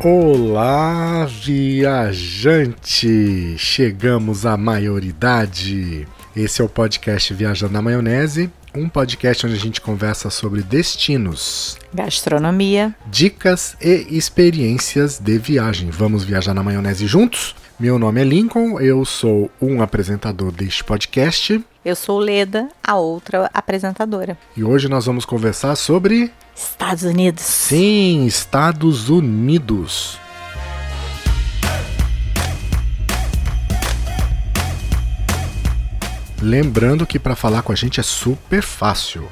Olá, viajante! Chegamos à maioridade. Esse é o podcast Viajando na Maionese, um podcast onde a gente conversa sobre destinos, gastronomia, dicas e experiências de viagem. Vamos viajar na maionese juntos? Meu nome é Lincoln, eu sou um apresentador deste podcast. Eu sou Leda, a outra apresentadora. E hoje nós vamos conversar sobre Estados Unidos. Sim, Estados Unidos. Lembrando que para falar com a gente é super fácil.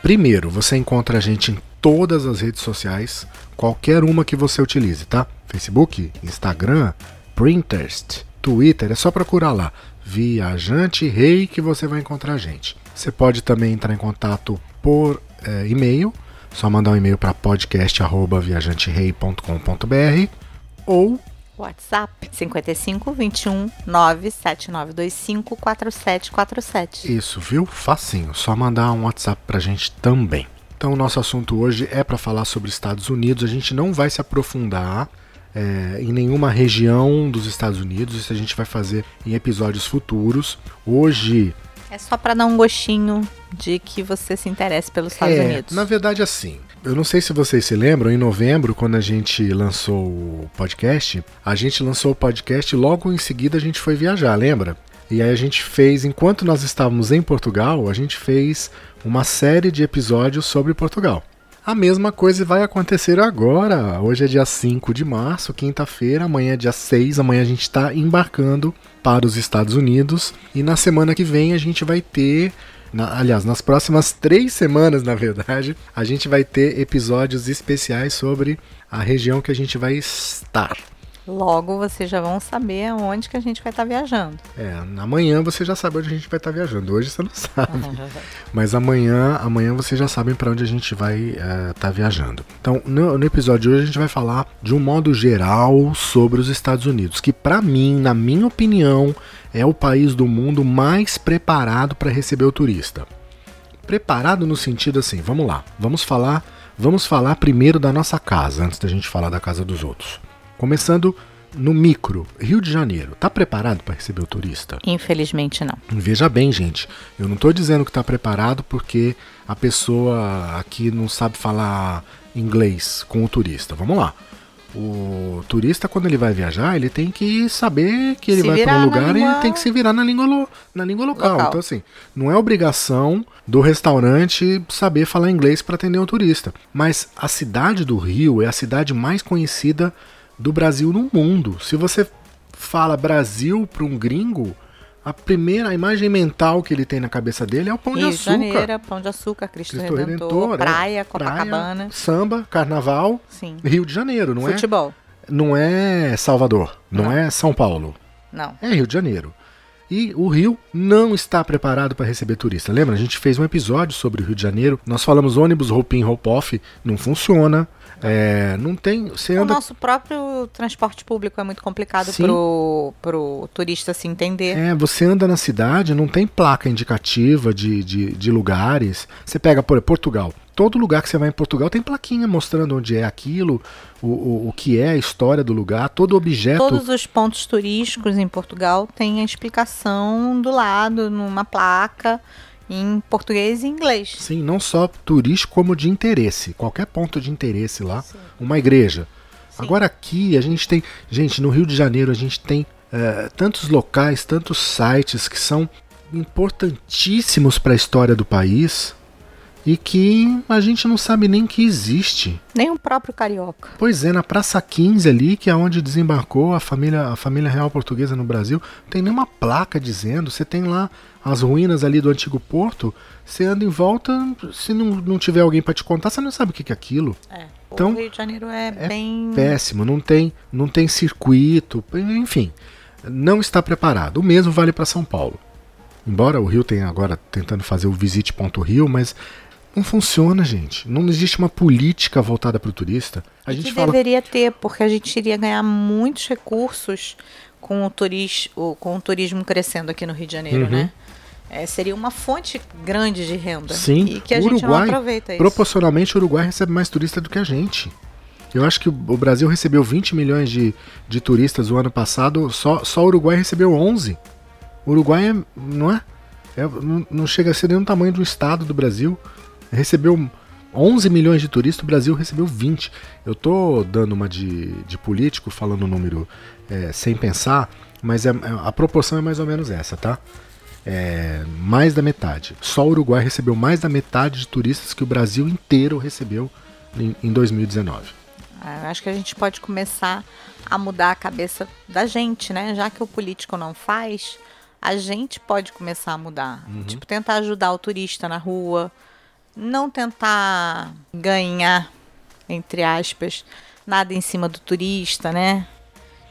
Primeiro, você encontra a gente em todas as redes sociais, qualquer uma que você utilize, tá? Facebook, Instagram, Pinterest, Twitter, é só procurar lá. Viajante Rei que você vai encontrar a gente. Você pode também entrar em contato por é, e-mail só mandar um e-mail para podcast@viajanterei.com.br ou WhatsApp 55 21 97925 4747. Isso, viu? Facinho. Só mandar um WhatsApp pra gente também. Então, o nosso assunto hoje é para falar sobre Estados Unidos. A gente não vai se aprofundar é, em nenhuma região dos Estados Unidos. Isso a gente vai fazer em episódios futuros. Hoje é só para dar um gostinho de que você se interesse pelos Estados é, Unidos. Na verdade, assim, eu não sei se vocês se lembram, em novembro, quando a gente lançou o podcast, a gente lançou o podcast e logo em seguida a gente foi viajar, lembra? E aí a gente fez, enquanto nós estávamos em Portugal, a gente fez uma série de episódios sobre Portugal. A mesma coisa vai acontecer agora. Hoje é dia 5 de março, quinta-feira, amanhã é dia 6, amanhã a gente está embarcando para os Estados Unidos. E na semana que vem a gente vai ter. Na, aliás, nas próximas três semanas, na verdade, a gente vai ter episódios especiais sobre a região que a gente vai estar. Logo vocês já vão saber aonde que a gente vai estar tá viajando. É, amanhã você já sabe onde a gente vai estar tá viajando. Hoje você não sabe. Mas amanhã, amanhã vocês já sabem para onde a gente vai estar é, tá viajando. Então, no, no, episódio de hoje a gente vai falar de um modo geral sobre os Estados Unidos, que para mim, na minha opinião, é o país do mundo mais preparado para receber o turista. Preparado no sentido assim, vamos lá, vamos falar, vamos falar primeiro da nossa casa antes da gente falar da casa dos outros. Começando no micro, Rio de Janeiro, tá preparado para receber o turista? Infelizmente não. Veja bem, gente, eu não estou dizendo que está preparado porque a pessoa aqui não sabe falar inglês com o turista. Vamos lá. O turista, quando ele vai viajar, ele tem que saber que ele se vai para um lugar língua... e tem que se virar na língua, na língua local. local. Então, assim, não é obrigação do restaurante saber falar inglês para atender um turista. Mas a cidade do Rio é a cidade mais conhecida do Brasil no mundo. Se você fala Brasil para um gringo, a primeira a imagem mental que ele tem na cabeça dele é o Pão Rio de Açúcar. Janeiro, Pão de Açúcar, Cristo, Cristo Redentor, Redentor, é. praia, é, Copacabana. Praia, samba, carnaval, Sim. Rio de Janeiro, não Futebol. é? Futebol. Não é Salvador, não, não, é São Paulo. Não. É Rio de Janeiro. E o Rio não está preparado para receber turista. Lembra? A gente fez um episódio sobre o Rio de Janeiro. Nós falamos ônibus, roupinho, roll-off. Não funciona. É, não tem. Você anda... O nosso próprio transporte público é muito complicado pro, pro turista se entender. É, você anda na cidade, não tem placa indicativa de, de, de lugares. Você pega, por Portugal. Todo lugar que você vai em Portugal tem plaquinha mostrando onde é aquilo, o, o, o que é a história do lugar, todo objeto. Todos os pontos turísticos em Portugal têm a explicação do lado, numa placa em português e inglês. Sim, não só turístico como de interesse. Qualquer ponto de interesse lá, Sim. uma igreja. Sim. Agora aqui a gente tem, gente, no Rio de Janeiro a gente tem é, tantos locais, tantos sites que são importantíssimos para a história do país e que a gente não sabe nem que existe. Nem o próprio carioca. Pois é, na Praça 15 ali, que é onde desembarcou a família, a família real portuguesa no Brasil, não tem nenhuma placa dizendo. Você tem lá as ruínas ali do antigo porto, você anda em volta, se não, não tiver alguém para te contar, você não sabe o que é aquilo. É. Então, o Rio de Janeiro é, é bem péssimo, não tem, não tem circuito, enfim, não está preparado. O mesmo vale para São Paulo. Embora o Rio tenha agora tentando fazer o Visite.rio, mas não funciona, gente. Não existe uma política voltada para o turista. A gente que fala... deveria ter, porque a gente iria ganhar muitos recursos com o, turis... com o turismo crescendo aqui no Rio de Janeiro, uhum. né? É, seria uma fonte grande de renda. Sim, e que a Uruguai, gente não aproveita isso. Proporcionalmente, o Uruguai recebe mais turista do que a gente. Eu acho que o Brasil recebeu 20 milhões de, de turistas o ano passado, só, só o Uruguai recebeu 11. O Uruguai é, não é? é não, não chega a ser nem o tamanho do estado do Brasil. Recebeu 11 milhões de turistas, o Brasil recebeu 20. Eu tô dando uma de, de político, falando o número é, sem pensar, mas é, é, a proporção é mais ou menos essa, tá? É, mais da metade. Só o Uruguai recebeu mais da metade de turistas que o Brasil inteiro recebeu em, em 2019. Eu acho que a gente pode começar a mudar a cabeça da gente, né? Já que o político não faz, a gente pode começar a mudar. Uhum. Tipo, tentar ajudar o turista na rua, não tentar ganhar, entre aspas, nada em cima do turista, né?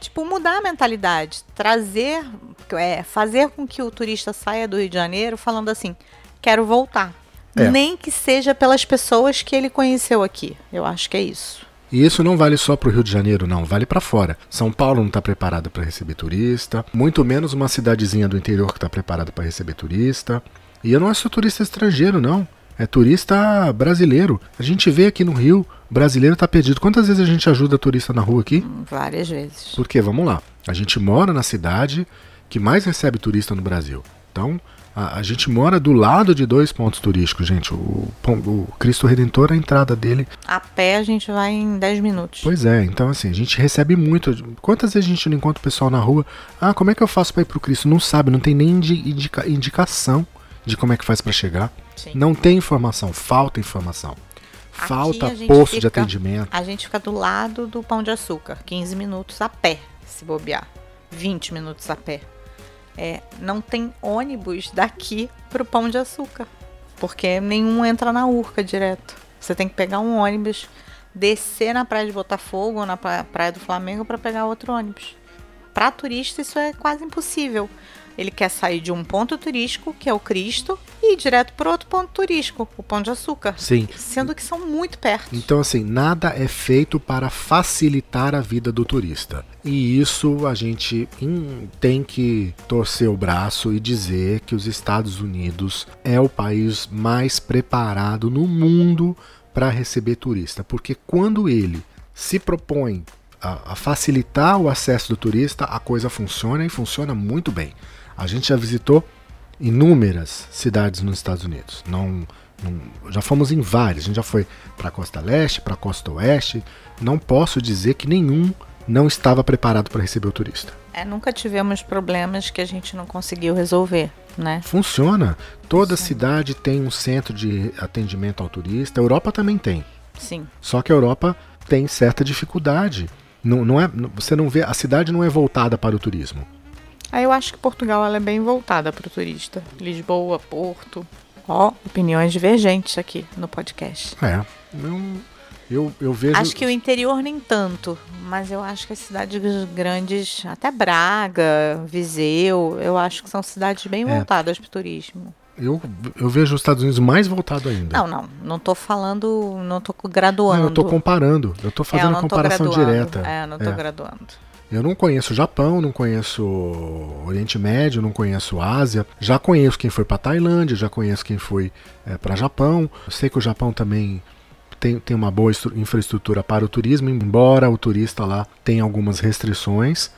Tipo, mudar a mentalidade, trazer, é, fazer com que o turista saia do Rio de Janeiro falando assim: quero voltar. É. Nem que seja pelas pessoas que ele conheceu aqui. Eu acho que é isso. E isso não vale só para o Rio de Janeiro, não, vale para fora. São Paulo não está preparada para receber turista, muito menos uma cidadezinha do interior que está preparada para receber turista. E eu não é só turista estrangeiro, não. É turista brasileiro. A gente vê aqui no Rio, brasileiro está perdido. Quantas vezes a gente ajuda turista na rua aqui? Várias vezes. Porque, vamos lá, a gente mora na cidade que mais recebe turista no Brasil. Então, a, a, gente mora do lado de dois pontos turísticos, gente. O, o, Cristo Redentor, a entrada dele. A pé a gente vai em 10 minutos. Pois é, então assim, a gente recebe muito. Quantas vezes a gente não encontra o pessoal na rua? Ah, como é que eu faço para ir pro Cristo? Não sabe, não tem nem indica, indicação de como é que faz para chegar. Sim. Não tem informação, falta informação. Falta posto fica, de atendimento. A gente fica do lado do Pão de Açúcar, 15 minutos a pé, se bobear. 20 minutos a pé é, não tem ônibus daqui pro Pão de Açúcar. Porque nenhum entra na Urca direto. Você tem que pegar um ônibus, descer na praia de Botafogo ou na praia do Flamengo para pegar outro ônibus. Para turista isso é quase impossível. Ele quer sair de um ponto turístico, que é o Cristo, e ir direto para outro ponto turístico, o Pão de Açúcar. Sim. Sendo que são muito perto. Então, assim, nada é feito para facilitar a vida do turista. E isso a gente tem que torcer o braço e dizer que os Estados Unidos é o país mais preparado no mundo para receber turista. Porque quando ele se propõe a, a, facilitar o acesso do turista, a coisa funciona e funciona muito bem. A gente já visitou inúmeras cidades nos Estados Unidos. Não, não já fomos em várias. A gente já foi para a costa leste, para a costa oeste. Não posso dizer que nenhum não estava preparado para receber o turista. É, nunca tivemos problemas que a gente não conseguiu resolver, né? Funciona. Toda cidade tem um centro de atendimento ao turista. A Europa também tem. Sim. Só que a Europa tem certa dificuldade. Não, não é, você não vê, a cidade não é voltada para o turismo. Aí eu acho que Portugal ela é bem voltada para o turista. Lisboa, Porto. Ó, opiniões divergentes aqui no podcast. É. Eu, eu, eu vejo. Acho que o interior nem tanto, mas eu acho que as cidades grandes, até Braga, Viseu, eu acho que são cidades bem é. voltadas para o turismo. Eu, eu vejo os Estados Unidos mais voltado ainda. Não, não. Não tô falando. Não tô graduando. Não, eu tô comparando. Eu tô fazendo é, eu comparação direta. É, não tô é. graduando. Eu não conheço Japão, não conheço Oriente Médio, não conheço Ásia. Já conheço quem foi para Tailândia, já conheço quem foi é, para Japão. Eu sei que o Japão também tem, tem uma boa infraestrutura para o turismo, embora o turista lá tenha algumas restrições,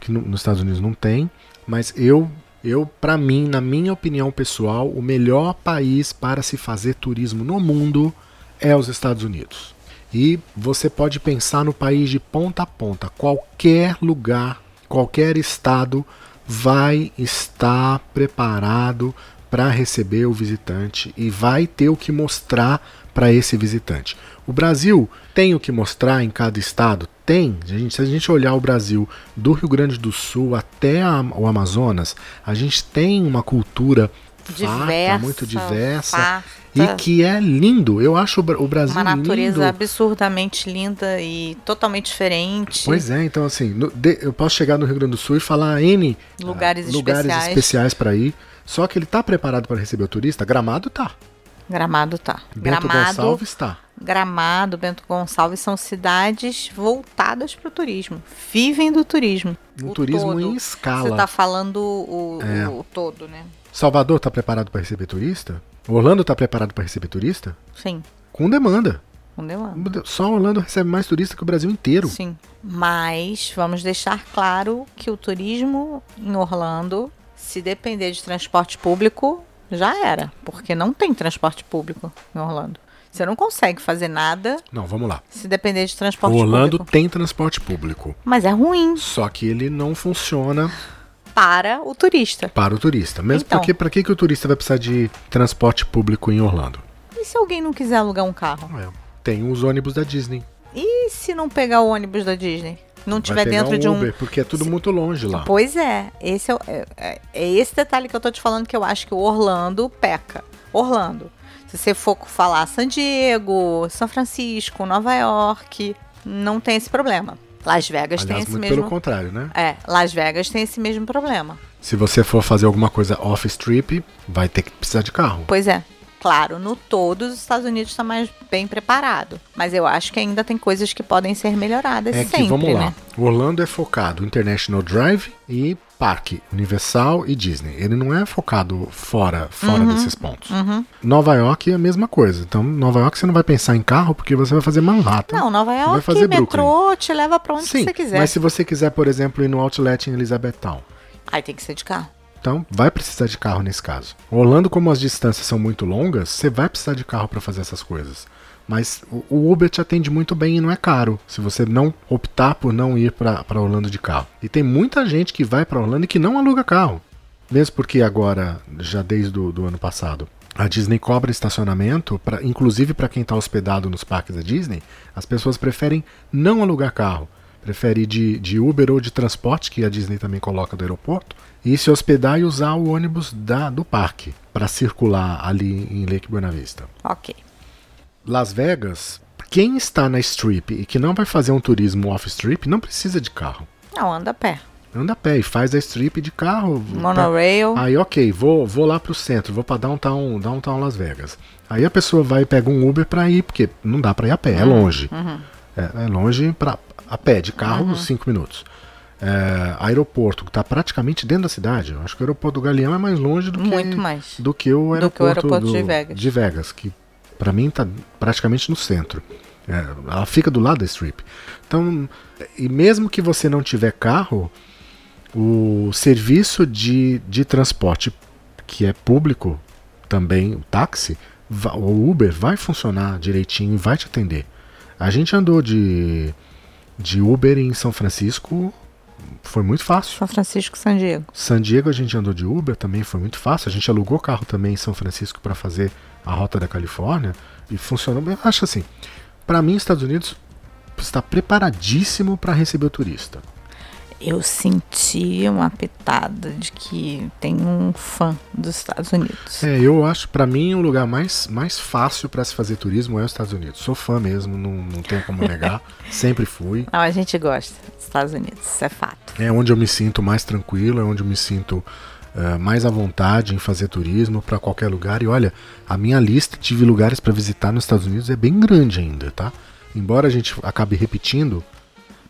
que no, nos Estados Unidos não tem. Mas eu, eu para mim, na minha opinião pessoal, o melhor país para se fazer turismo no mundo é os Estados Unidos. E você pode pensar no país de ponta a ponta. Qualquer lugar, qualquer estado vai estar preparado para receber o visitante e vai ter o que mostrar para esse visitante. O Brasil tem o que mostrar em cada estado? Tem. Se a gente olhar o Brasil do Rio Grande do Sul até o Amazonas, a gente tem uma cultura diversa, farta, muito diversa. Farta e que é lindo. Eu acho o Brasil Uma natureza lindo. absurdamente linda e totalmente diferente. Pois é, então assim, no, de, eu posso chegar no Rio Grande do Sul e falar N lugares, uh, lugares especiais para ir. Só que ele tá preparado para receber o turista? Gramado tá. Gramado tá. Bento Gramado, Gonçalves tá. Gramado, Bento Gonçalves são cidades voltadas para o turismo. Vivem do turismo. Um turismo todo. em escala. Você tá falando o, é. o todo, né? Salvador está preparado para receber turista? Orlando está preparado para receber turista? Sim. Com demanda. com demanda. Só Orlando recebe mais turista que o Brasil inteiro. Sim. Mas vamos deixar claro que o turismo em Orlando, se depender de transporte público, já era. Porque não tem transporte público em Orlando. Você não consegue fazer nada Não, vamos lá. se depender de transporte O Orlando público. tem transporte público, Mas é ruim só que ele não funciona para o turista. para o turista. Mesmo Então. porque para que, que o turista vai precisar de transporte público em Orlando? E se alguém não quiser alugar um carro? É, Tem os ônibus da Disney. E se não pegar o ônibus da Disney? Não tiver dentro um de um. Uber, porque é tudo muito longe lá. Pois é, esse é, é, é- é esse detalhe que eu tô te falando que eu acho que o Orlando peca. Orlando. Se você for falar San Diego, São Francisco, Nova York, não tem esse problema. Las Vegas tem Aliás, esse muito mesmo. pelo contrário, né? É, Las Vegas tem esse mesmo problema. Se você for fazer alguma coisa off-strip, vai ter que precisar de carro. Pois é. Claro, no todo os Estados Unidos está mais bem preparado. Mas eu acho que ainda tem coisas que podem ser melhoradas É sempre, que, vamos lá, né? Orlando é focado International Drive e Parque, Universal e Disney. Ele não é focado fora, fora Uhum, desses pontos. Nova York é a mesma coisa. Então, Nova York você não vai pensar em carro porque você vai fazer Manhattan. Não, Nova vai York, fazer metrô, te leva pra onde Sim, você quiser. mas se você quiser, por exemplo, ir no Outlet em Elizabethtown, Aí tem que ser de carro. então vai precisar de carro nesse caso. Orlando, como as distâncias são muito longas, você vai precisar de carro para fazer essas coisas. Mas o- Uber te atende muito bem e não é caro, se você não optar por não ir para Orlando de carro. E tem muita gente que vai para Orlando e que não aluga carro. Mesmo porque agora, já desde o ano passado, a Disney cobra estacionamento, pra, inclusive para quem está hospedado nos parques da Disney, as pessoas preferem não alugar carro. Prefere ir de, de Uber ou de transporte, que a Disney também coloca do aeroporto, e se hospedar e usar o ônibus da, do parque para circular ali em Lake Buena Vista. Ok. Las Vegas, quem está na Strip e que não vai fazer um turismo off-strip, não precisa de carro. Não, anda a pé. Anda a pé e faz a Strip de carro. Monorail. Aí, ok, vou, vou lá pro centro, vou pra Downtown, Downtown Las Vegas. Aí a pessoa vai e pega um Uber pra ir, porque não dá pra ir a pé, é longe. É, é longe pra, a pé, de carro, cinco minutos. É, aeroporto, que tá praticamente dentro da cidade. Eu acho que o aeroporto do Galeão é mais longe do que, Muito mais. do que o Do que o aeroporto, aeroporto do- de Vegas. de Vegas, que pra mim tá praticamente no centro. É, ela fica do lado da Strip. Então, e mesmo que você não tiver carro, o serviço de, de transporte que é público também, o táxi, o Uber vai funcionar direitinho e vai te atender. A gente andou de, de Uber em São Francisco, foi muito fácil. São Francisco San Diego. San Diego a gente andou de Uber, também foi muito fácil. A gente alugou carro também em São Francisco para fazer a rota da Califórnia e funcionou. Eu acho assim, para mim, os Estados Unidos está preparadíssimo para receber o turista. Eu senti uma pitada de que tem um fã dos Estados Unidos. É, eu acho, para mim, o lugar mais, mais fácil para se fazer turismo é os Estados Unidos. Sou fã mesmo, não, não tenho como negar, sempre fui. Não, a gente gosta dos Estados Unidos, isso é fato. É onde eu me sinto mais tranquilo, é onde eu me sinto eh, mais à vontade em fazer turismo para qualquer lugar. E olha, a minha lista de lugares para visitar nos Estados Unidos é bem grande ainda, tá? Embora a gente acabe repetindo,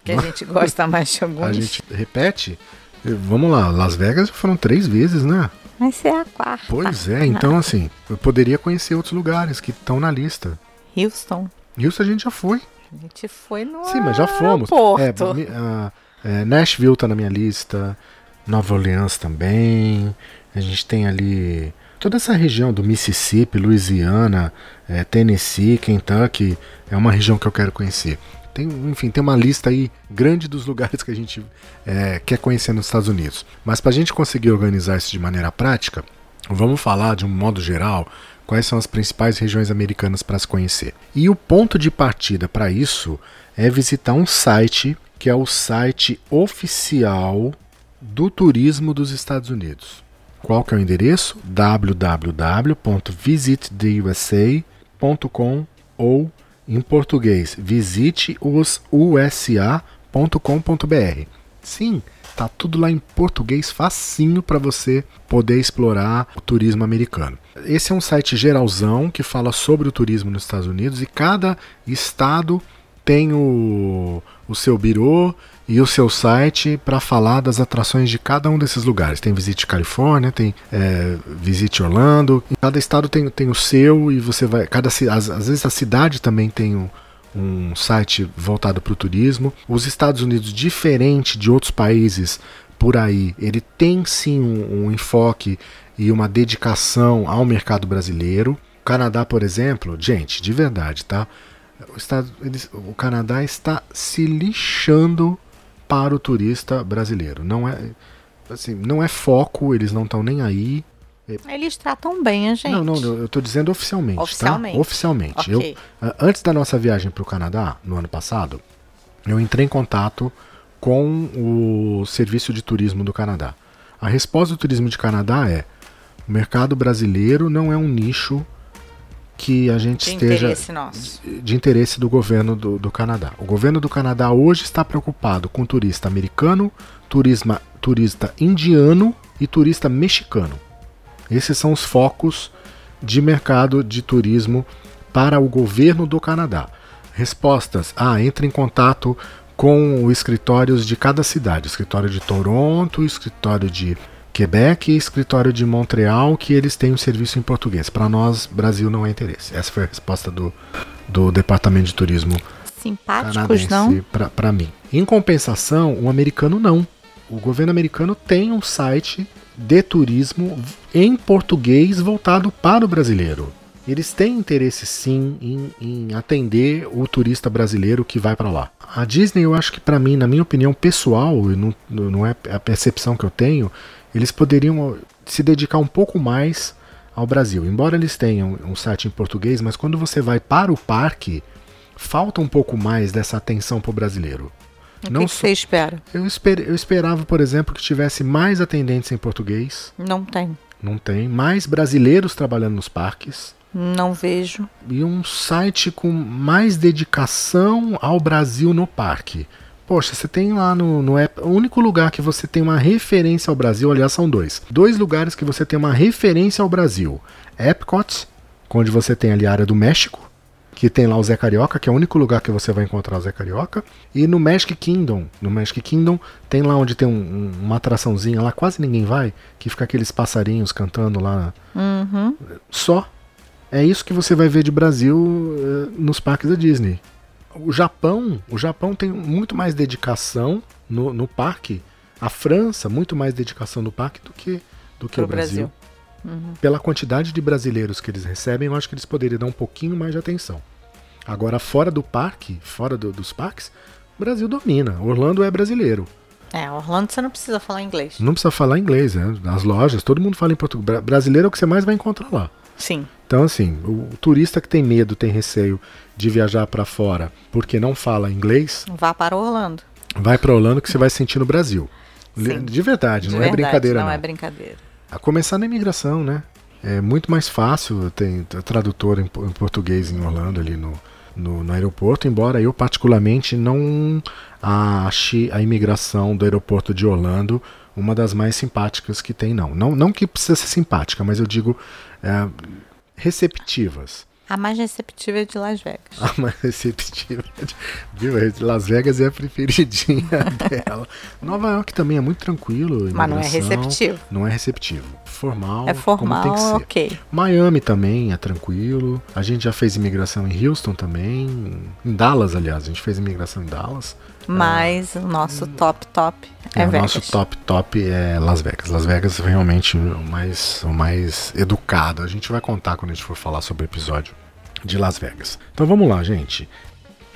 Que a gente gosta mais de alguns. a gente repete. eh, Vamos lá, Las Vegas foram três vezes, né? Vai ser a quarta. Pois é, então assim, eu poderia conhecer outros lugares que estão na lista. Houston. Isso a gente já foi. A gente foi no Sim, mas já fomos. É, aeroporto. mi- ah, é, Nashville tá na minha lista, Nova Orleans também. A gente tem ali toda essa região do Mississippi, Louisiana, é, Tennessee, Kentucky. É uma região que eu quero conhecer. Tem, enfim, tem uma lista aí grande dos lugares que a gente é, quer conhecer nos Estados Unidos. Mas para a gente conseguir organizar isso de maneira prática, vamos falar de um modo geral quais são as principais regiões americanas para se conhecer. E o ponto de partida para isso é visitar um site que é o site oficial do turismo dos Estados Unidos. Qual que é o endereço? www.visittheusa.com ou em português, visiteusa.com.br. Sim, tá tudo lá em português facinho para você poder explorar o turismo americano. Esse é um site geralzão que fala sobre o turismo nos Estados Unidos e cada estado tem o, o seu birô e o seu site para falar das atrações de cada um desses lugares. Tem Visite Califórnia, tem é, Visite Orlando. Cada estado tem, tem o seu e você vai. Cada, às, às vezes a cidade também tem um, um site voltado para o turismo. Os Estados Unidos, diferente de outros países por aí, ele tem sim um, um enfoque e uma dedicação ao mercado brasileiro. O Canadá, por exemplo, gente, de verdade, tá? O, estado, o Canadá está se lixando para o turista brasileiro. Não é, assim, não é foco, eles não estão nem aí. Eles tratam bem a gente. Não, não, eu estou dizendo oficialmente, oficialmente. tá? Oficialmente. Okay. Eu, antes da nossa viagem para o Canadá, no ano passado, eu entrei em contato com o Serviço de Turismo do Canadá. A resposta do turismo de Canadá é: o mercado brasileiro não é um nicho que a gente de esteja interesse nosso. de interesse do governo do, do, Canadá. O governo do Canadá hoje está preocupado com turista americano, turisma, turista indiano e turista mexicano. Esses são os focos de mercado de turismo para o governo do Canadá. Respostas: ah, entre em contato com os escritórios de cada cidade, escritório de Toronto, escritório de Quebec e escritório de Montreal, que eles têm um serviço em português. Para nós, Brasil não é interesse. Essa foi a resposta do, do Departamento de Turismo Simpáticos, não? Para mim. Em compensação, o americano não. O governo americano tem um site de turismo em português voltado para o brasileiro. Eles têm interesse sim em, em atender o turista brasileiro que vai para lá. A Disney, eu acho que para mim, na minha opinião pessoal, não, não é a percepção que eu tenho, eles poderiam se dedicar um pouco mais ao Brasil. Embora eles tenham um site em português, mas quando você vai para o parque, falta um pouco mais dessa atenção para o brasileiro. O Não que, que você espera? Eu, esper, eu esperava, por exemplo, que tivesse mais atendentes em português. Não tem. Não tem. Mais brasileiros trabalhando nos parques. Não vejo. E um site com mais dedicação ao Brasil no parque. Poxa, você tem lá no, no app. O único lugar que você tem uma referência ao Brasil, aliás, são dois. Dois lugares que você tem uma referência ao Brasil: Epcot, onde você tem ali a área do México, que tem lá o Zé Carioca, que é o único lugar que você vai encontrar o Zé Carioca. E no Magic Kingdom, no Magic Kingdom, tem lá onde tem um, um, uma atraçãozinha lá, quase ninguém vai, que fica aqueles passarinhos cantando lá. Uhum. Só. É isso que você vai ver de Brasil uh, nos parques da Disney o Japão, o Japão tem muito mais dedicação no, no parque. A França, muito mais dedicação no parque do que, do que o Brasil. Brasil. Uhum. Pela quantidade de brasileiros que eles recebem, eu acho que eles poderiam dar um pouquinho mais de atenção. Agora, fora do parque, fora do, dos parques, o Brasil domina. Orlando é brasileiro. É, Orlando você não precisa falar inglês. Não precisa falar inglês, né? Nas lojas, todo mundo fala em português. Brasileiro é o que você mais vai encontrar lá. Sim. Então, assim, o turista que tem medo, tem receio de viajar para fora porque não fala inglês. Vá para Orlando. Vai para Orlando que você vai sentir no Brasil. Sim. De verdade, de não verdade, é brincadeira. Não, não é brincadeira. A começar na imigração, né? É muito mais fácil, tem tradutor em, em português em Orlando ali no, no, no, aeroporto, embora eu particularmente não ache a imigração do aeroporto de Orlando uma das mais simpáticas que tem, não. Não, não que precisa ser simpática, mas eu digo é, receptivas. A mais receptiva é de Las Vegas. A mais receptiva. É de, viu? Las Vegas é a preferidinha dela. Nova York também é muito tranquilo. Mas não é receptivo. Não é receptivo. Formal. É formal, como tem que ser. ok. Miami também é tranquilo. A gente já fez imigração em Houston também. Em Dallas, aliás. A gente fez imigração em Dallas. Mas é, o nosso top top é, é o Vegas. nosso top top é Las Vegas. Las Vegas é realmente o mais, o mais educado. A gente vai contar quando a gente for falar sobre o episódio de Las Vegas. Então vamos lá, gente.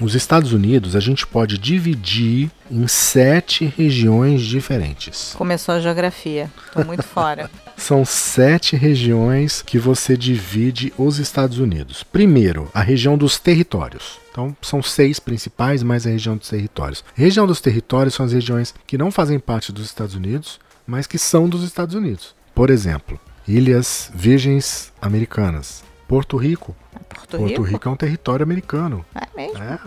Os Estados Unidos a gente pode dividir em sete regiões diferentes. Começou a geografia, tô muito fora. São sete regiões que você divide os Estados Unidos. Primeiro, a região dos territórios. Então, são seis principais, mais a região dos territórios. A região dos territórios são as regiões que não fazem parte dos Estados Unidos, mas que são dos Estados Unidos. Por exemplo, Ilhas Virgens Americanas, Porto Rico. Porto, Porto Rico? Rico? é um território americano. É mesmo? É,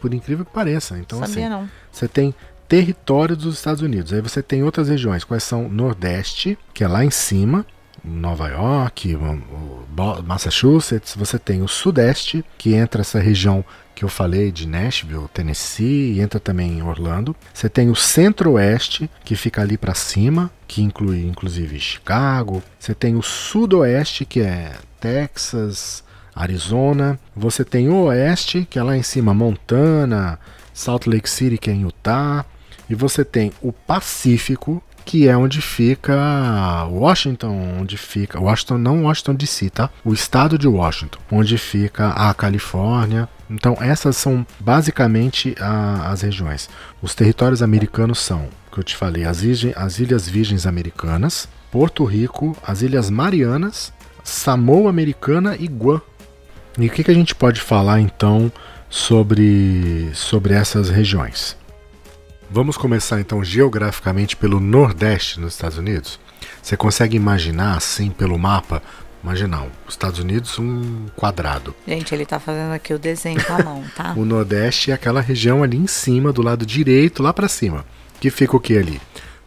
por incrível que pareça. Então, Sabia assim, não. você tem território dos Estados Unidos. Aí você tem outras regiões, quais são Nordeste, que é lá em cima, Nova York, Massachusetts, você tem o Sudeste, que entra essa região que eu falei de Nashville, Tennessee, entra também em Orlando. Você tem o Centro-Oeste, que fica ali para cima, que inclui inclusive Chicago. Você tem o Sudoeste, que é Texas, Arizona. Você tem o Oeste, que é lá em cima, Montana, Salt Lake City, que é em Utah. E você tem o Pacífico, que é onde fica Washington, onde fica Washington, não Washington DC, tá? O estado de Washington, onde fica a Califórnia. Então essas são basicamente a, as regiões. Os territórios americanos são, que eu te falei, as, as Ilhas Virgens Americanas, Porto Rico, as Ilhas Marianas, Samoa Americana e Guam. E o que, que a gente pode falar então sobre, sobre essas regiões? Vamos começar então geograficamente pelo Nordeste nos Estados Unidos. Você consegue imaginar assim pelo mapa? Imaginar, os Estados Unidos um quadrado. Gente, ele tá fazendo aqui o desenho com a mão, tá? o Nordeste é aquela região ali em cima, do lado direito, lá para cima. Que fica o que ali?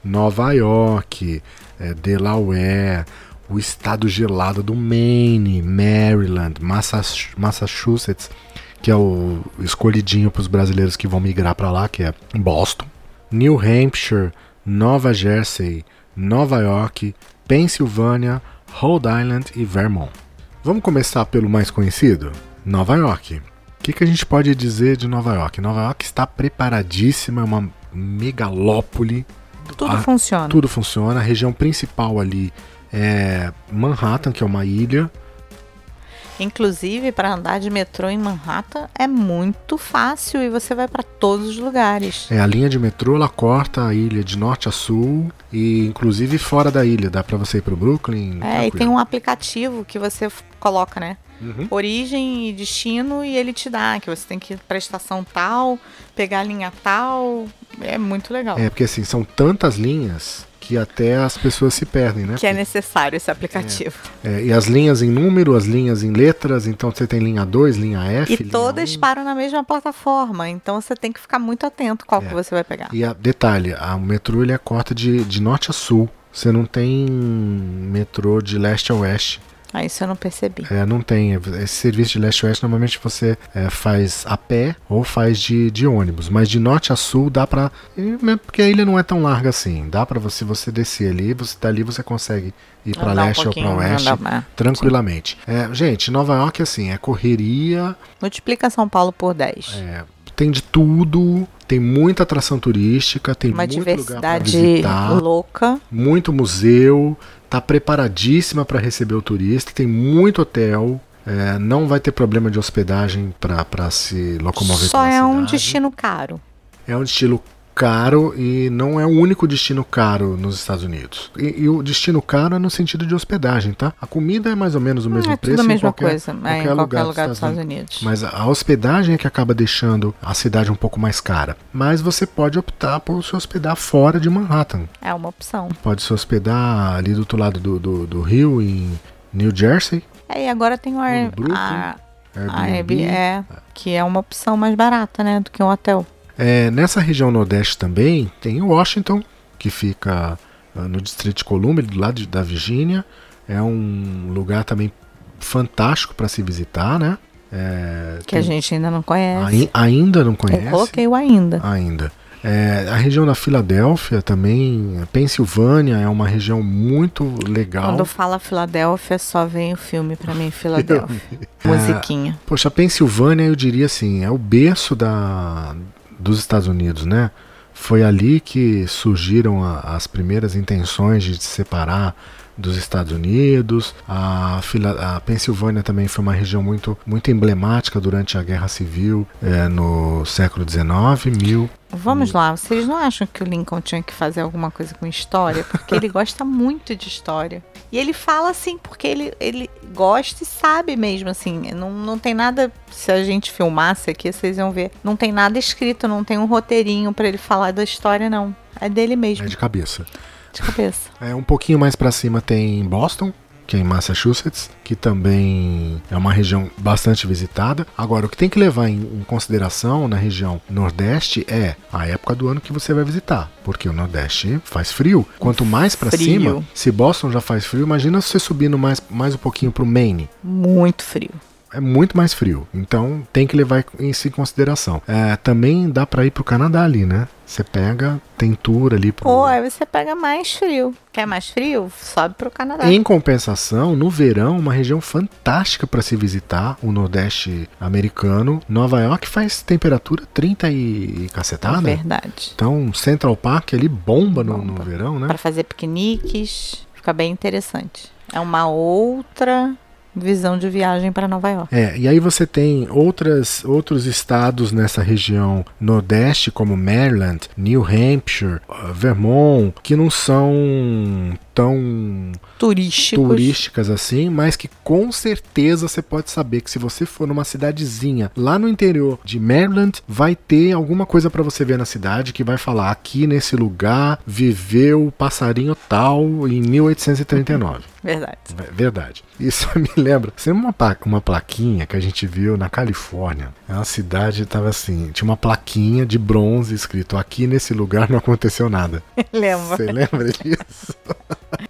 Nova York, é, Delaware, o estado gelado do Maine, Maryland, Massachusetts que é o escolhidinho para os brasileiros que vão migrar para lá, que é Boston, New Hampshire, Nova Jersey, Nova York, Pensilvânia, Rhode Island e Vermont. Vamos começar pelo mais conhecido? Nova York. O que, que a gente pode dizer de Nova York? Nova York está preparadíssima, é uma megalópole. Tudo a, funciona. Tudo funciona. A região principal ali é Manhattan, que é uma ilha. Inclusive, para andar de metrô em Manhattan é muito fácil e você vai para todos os lugares. É, a linha de metrô ela corta a ilha de norte a sul e inclusive fora da ilha, dá para você ir para o Brooklyn. É, tranquilo. e tem um aplicativo que você coloca, né? Uhum. Origem e destino e ele te dá que você tem que ir para estação tal, pegar a linha tal. É muito legal. É, porque assim, são tantas linhas que até as pessoas se perdem, né? Que é necessário esse aplicativo. É, é, e as linhas em número, as linhas em letras, então você tem linha 2, linha F. E todas 1. param na mesma plataforma, então você tem que ficar muito atento qual é. que você vai pegar. E a, detalhe, a, o metrô ele é corta de, de norte a sul. Você não tem metrô de leste a oeste. Ah, isso eu não percebi. É, não tem. Esse serviço de leste-oeste normalmente você é, faz a pé ou faz de, de ônibus. Mas de norte a sul dá pra. Porque a ilha não é tão larga assim. Dá pra você, você descer ali, você dali você consegue ir para leste um ou para oeste é. tranquilamente. É, gente, Nova York assim, é correria. Multiplica São Paulo por 10. É, tem de tudo, tem muita atração turística, tem uma muito diversidade lugar visitar, louca, muito museu, tá preparadíssima para receber o turista, tem muito hotel. É, não vai ter problema de hospedagem para se locomover Só é cidade. um destino caro. É um destino caro e não é o único destino caro nos Estados Unidos. E, e, o destino caro é no sentido de hospedagem, tá? A comida é mais ou menos o mesmo é preço. Tudo a mesma qualquer, coisa, qualquer, é, em qualquer lugar, lugar dos Estados, Unidos. Unidos. Mas a hospedagem é que acaba deixando a cidade um pouco mais cara. Mas você pode optar por se hospedar fora de Manhattan. É uma opção. Pode se hospedar ali do outro lado do, do, do rio, em New Jersey. É, e agora tem o Air, a, Airbnb, é, que é uma opção mais barata, né, do que um hotel. É, nessa região nordeste também tem Washington, que fica uh, no Distrito de Columbia, do lado de, da Virgínia. É um lugar também fantástico para se visitar, né? É, que tem... a gente ainda não conhece. Ai, ainda não conhece? Eu coloquei o ainda. Ainda. É, a região da Filadélfia também, Pensilvânia é uma região muito legal. Quando fala Filadélfia, só vem o filme para mim, Filadélfia. Musiquinha. É, poxa, a Pensilvânia eu diria assim, é o berço da, dos Estados Unidos, né? Foi ali que surgiram a, as primeiras intenções de se separar dos Estados Unidos. A, a, Pensilvânia também foi uma região muito, muito emblemática durante a Guerra Civil é, no século XIX. Mil, Vamos lá, vocês não acham que o Lincoln tinha que fazer alguma coisa com história? Porque ele gosta muito de história. E ele fala assim, porque ele, ele gosta e sabe mesmo, assim. Não, não tem nada. Se a gente filmasse aqui, vocês iam ver. Não tem nada escrito, não tem um roteirinho para ele falar da história, não. É dele mesmo. É de cabeça de cabeça. É, um pouquinho mais para cima tem Boston, que é em Massachusetts, que também é uma região bastante visitada. Agora, o que tem que levar em, consideração na região Nordeste é a época do ano que você vai visitar, porque o Nordeste faz frio. Quanto mais para cima, se Boston já faz frio, imagina você subindo mais, mais um pouquinho pro Maine Muito frio. É muito mais frio. Então tem que levar isso em consideração. É, também dá para ir pro Canadá ali, né? Você pega, tem tour ali pro. Ou aí você pega mais frio. Quer mais frio? Sobe pro Canadá. Em compensação, no verão, uma região fantástica para se visitar, o Nordeste americano. Nova York faz temperatura 30 e cacetada. Verdade. Então, Central Park ali bomba no, no Bomba. verão, né? Para fazer piqueniques. Fica bem interessante. É uma outra visão de viagem para Nova York. É, e aí você tem outras, outros estados nessa região nordeste, como Maryland, New Hampshire, uh, Vermont, que não são tão Turísticos. turísticas assim, mas que com certeza você pode saber que se você for numa cidadezinha lá no interior de Maryland, vai ter alguma coisa para você ver na cidade que vai falar aqui nesse lugar viveu o passarinho tal em 1839. Verdade. É verdade. Isso me lembra. Sempre uma, uma plaquinha que a gente viu na Califórnia. É uma cidade, tava assim, tinha uma plaquinha de bronze escrito aqui nesse lugar não aconteceu nada. Lembra? Você lembra disso?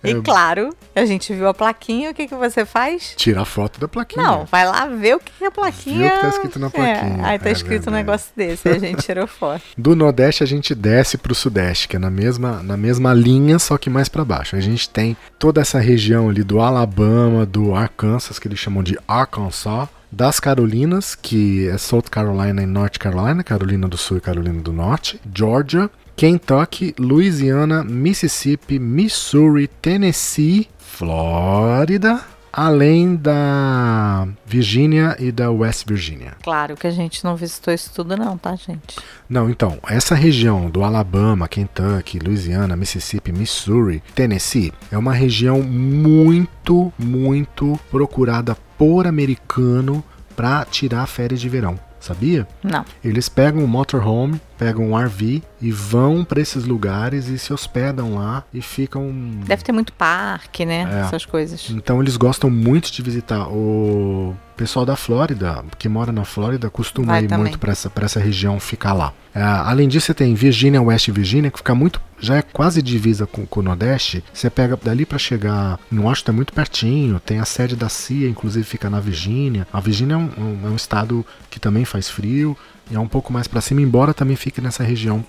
E claro, a gente viu a plaquinha, o que, que você faz? Tira a foto da plaquinha. Não, vai lá ver o que que a plaquinha. Vê o que tá escrito na É, plaquinha. aí tá É escrito um verdade. negócio desse, a gente tirou foto. Do Nordeste a gente desce pro Sudeste, que é na mesma, na mesma linha, só que mais para baixo. A gente tem toda essa região ali do Alabama, do Arkansas, que eles chamam de Arkansas, das Carolinas, que é South Carolina e North Carolina, Carolina do Sul e Carolina do Norte, Georgia, Kentucky, Louisiana, Mississippi, Missouri, Tennessee, Flórida, além da Virgínia e da West Virginia. Claro que a gente não visitou isso tudo, não, tá, gente? Não, então, essa região do Alabama, Kentucky, Louisiana, Mississippi, Missouri, Tennessee, é uma região muito, muito procurada por americano para tirar férias de verão. Sabia? Não. Eles pegam um motorhome, pegam um RV e vão para esses lugares e se hospedam lá e ficam Deve ter muito parque, né? É. Essas coisas. então eles gostam muito de visitar. O pessoal da Flórida, que mora na Flórida, costuma Vai ir também. muito para essa, pra essa região ficar lá. É, além disso, você tem Virgínia, West Virginia, que fica muito. Já é quase divisa com, com o Nordeste. Você pega dali para chegar em Washington, é muito pertinho. Tem a sede da CIA, inclusive fica na Virgínia. A Virgínia é um, um- é um estado que também faz frio. E é um pouco mais para cima, embora também fique nessa região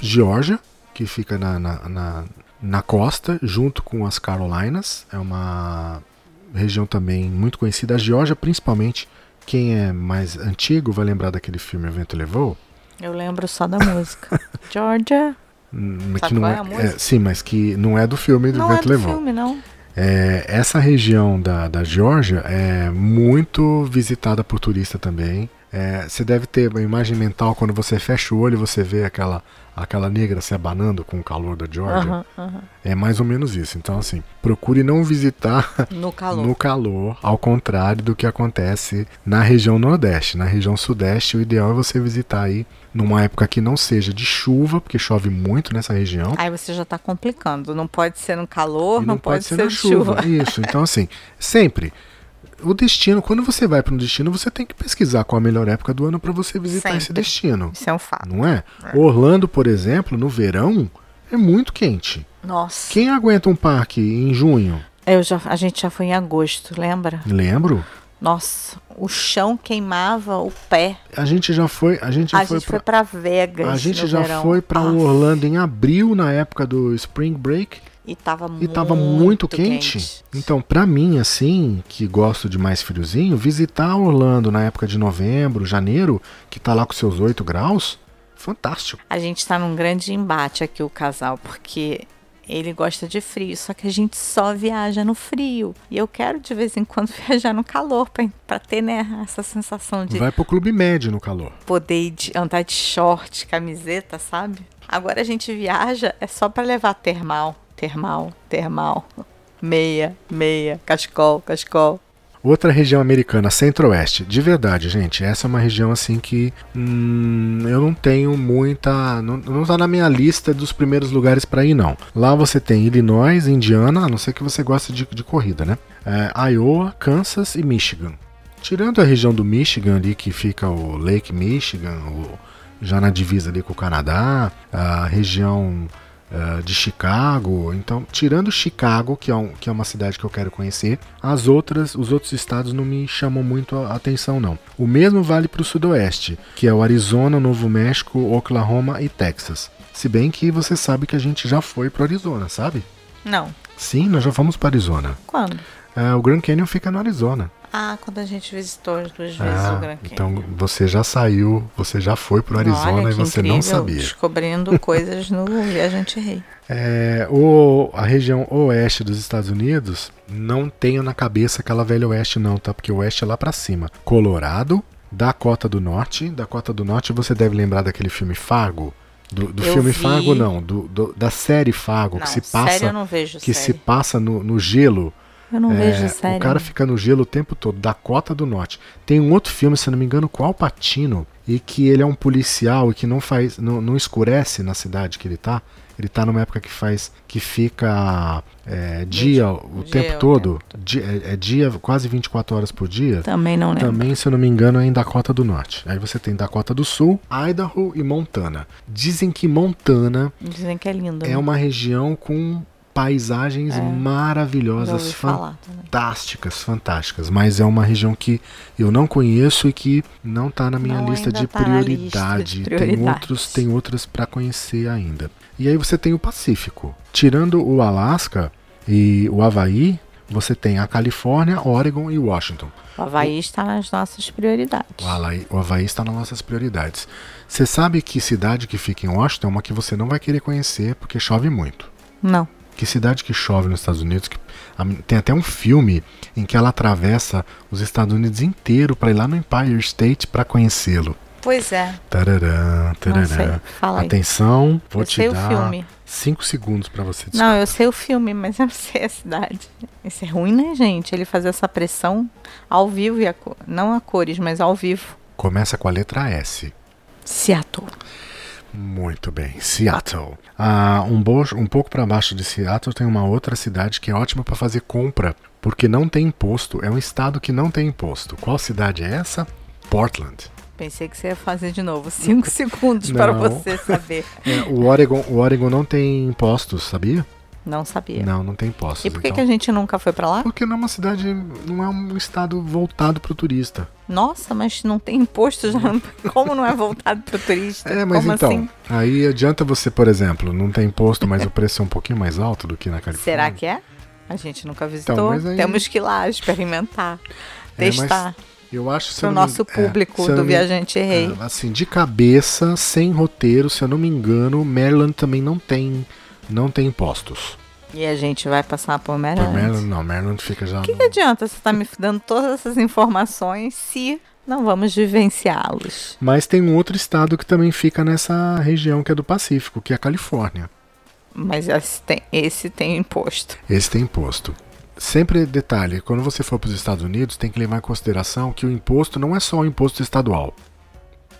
Geórgia, que fica na, na, na, na costa, junto com as Carolinas. É uma região também muito conhecida. A Geórgia, principalmente, quem é mais antigo vai lembrar daquele filme O Vento Levou. Eu lembro só da música. Georgia. hum, que não é, é é- sim, mas que não é do filme do Não é Vento do Levou. filme, não. É, essa região da, da Geórgia é muito visitada por turista também. É, você deve ter uma imagem mental quando você fecha o olho e você vê aquela, aquela negra se abanando com o calor da Geórgia. Aham, aham. É mais ou menos isso. Então, assim, procure não visitar No calor. no calor, ao contrário do que acontece na região Nordeste. Na região Sudeste, o ideal é você visitar aí numa época que não seja de chuva, porque chove muito nessa região. Aí você já tá complicando. Não pode ser no calor, E não, pode, ser, na de chuva. Isso. Então, assim, sempre. O destino, quando você vai para um destino, você tem que pesquisar qual a melhor época do ano para você visitar esse Sempre. destino. Isso é um fato. Não é? Orlando, por exemplo, no verão, é muito quente. Nossa. Quem aguenta um parque em junho? Eu já, a gente já foi em agosto, lembra? Lembro. Nossa, o chão queimava o pé. A gente já foi, a gente já a foi gente pra, foi pra Vegas. a gente já verão. foi para Orlando em abril na época do Spring Break E tava e muito tava muito quente. Então, pra mim assim, que gosto de mais friozinho, visitar Orlando na época de novembro, janeiro, que tá lá com seus 8 graus, fantástico. A gente tá num grande embate aqui, o casal, porque ele gosta de frio, só que a gente só viaja no frio. E eu quero de vez em quando viajar no calor pra ter, né, essa sensação de Vai pro clube médio no calor. poder de- andar de short, camiseta, sabe? Agora a gente viaja é só pra levar termal, termal, termal. Meia, meia, cachecol, cachecol. Outra região americana, centro-oeste. De verdade, gente, essa é uma região assim que hum, eu não tenho muita. Não, não tá na minha lista dos primeiros lugares para ir, não. Lá você tem Illinois, Indiana, a não ser que você goste de, de corrida, né? É, Iowa, Kansas e Michigan. Tirando a região do Michigan ali, que fica o Lake Michigan, o, já na divisa ali com o Canadá, a região uh, de Chicago. Então, tirando Chicago, que é, um, que é uma cidade que eu quero conhecer, as outras, os outros estados não me chamam muito a atenção, não. O mesmo vale para o sudoeste, que é o Arizona, Novo México, Oklahoma e Texas. Se bem que você sabe que a gente já foi para Arizona, sabe? Não. Sim, nós já fomos para Arizona. Quando? Uh, o Grand Canyon fica no Arizona. Ah, quando a gente visitou as duas vezes ah, o Grand Canyon. Então você já saiu, você já foi pro Arizona Olha, e você incrível, não sabia. Descobrindo coisas no Viajante Rei. É, o, a região oeste dos Estados Unidos, não tenho na cabeça aquela velha oeste não, tá? Porque o oeste é lá para cima. Colorado, Dakota do Norte. Dakota do Norte você deve lembrar daquele filme Fargo. Do, do filme vi. Fargo não, do, do, da série Fargo Não, que se passa que série. se passa no, no gelo. Eu não É, vejo série. O cara fica no gelo o tempo todo, Dakota do Norte. Tem um outro filme, se eu não me engano, com Al Pacino, e que ele é um policial e que não faz, não, não escurece na cidade que ele tá. Ele tá numa época que faz, que fica é, dia o dia tempo todo, Di- é, é dia quase 24 horas por dia. Também não lembro. Também, se eu não me engano, é em Dakota do Norte. Aí você tem Dakota do Sul, Idaho e Montana. Dizem que Montana Dizem que é lindo. é né? uma região com paisagens Já maravilhosas, fantásticas, fantásticas. Mas é uma região que eu não conheço e que não está na minha Não, lista de tá na lista de prioridade. Tem outros, tem outras para conhecer ainda. E aí você tem o Pacífico. Tirando o Alasca e o Havaí, você tem a Califórnia, Oregon e Washington. O Havaí está nas nossas prioridades. O Havaí, o Havaí está nas nossas prioridades. Você sabe que cidade que fica em Washington é uma que você não vai querer conhecer porque chove muito. Não. Que cidade que chove nos Estados Unidos? Que, a tem até um filme em que ela atravessa os Estados Unidos inteiro para ir lá no Empire State para conhecê-lo. Pois é. Tararã, Não tararã. Atenção, vou eu te dar. 5 segundos para você Não, descobrir. eu sei o filme, mas eu não sei a cidade. Isso é ruim, né, gente? Ele fazer essa pressão ao vivo e a não a cores, mas ao vivo. Começa com a letra S. Seattle. Muito bem, Seattle. Ah, um, bo- um pouco para baixo de Seattle tem uma outra cidade que é ótima para fazer compra, porque não tem imposto. É um estado que não tem imposto. Qual cidade é essa? Portland. Pensei que você ia fazer de novo. Cinco segundos para você saber. É, o, Oregon, o Oregon não tem impostos, sabia? Não sabia. Não, não tem impostos. E por que, então. que a gente nunca foi para lá? Porque não é uma cidade, não é um estado voltado para o turista. Nossa, mas não tem imposto já. Como não é voltado para o turista? É, mas Como então, assim? aí adianta você, por exemplo, não tem imposto, mas o preço é um pouquinho mais alto do que na Califórnia. Será que é? A gente nunca visitou. Então, aí- Temos que ir lá experimentar, É, testar. Eu acho Para eu o não me- nosso é, público eu do me- Viajante Rei. é, assim, de cabeça, sem roteiro, se eu não me engano, Maryland também não tem, não tem impostos. E a gente vai passar por Por Maryland. Maryland, não, Maryland fica já. O que, no- que adianta você estar me dando todas essas informações se não vamos vivenciá-los? Mas tem um outro estado que também fica nessa região que é do Pacífico, que é a Califórnia. Mas esse tem, esse tem imposto. Esse tem imposto. Sempre detalhe, quando você for para os Estados Unidos, tem que levar em consideração que o imposto não é só o imposto estadual.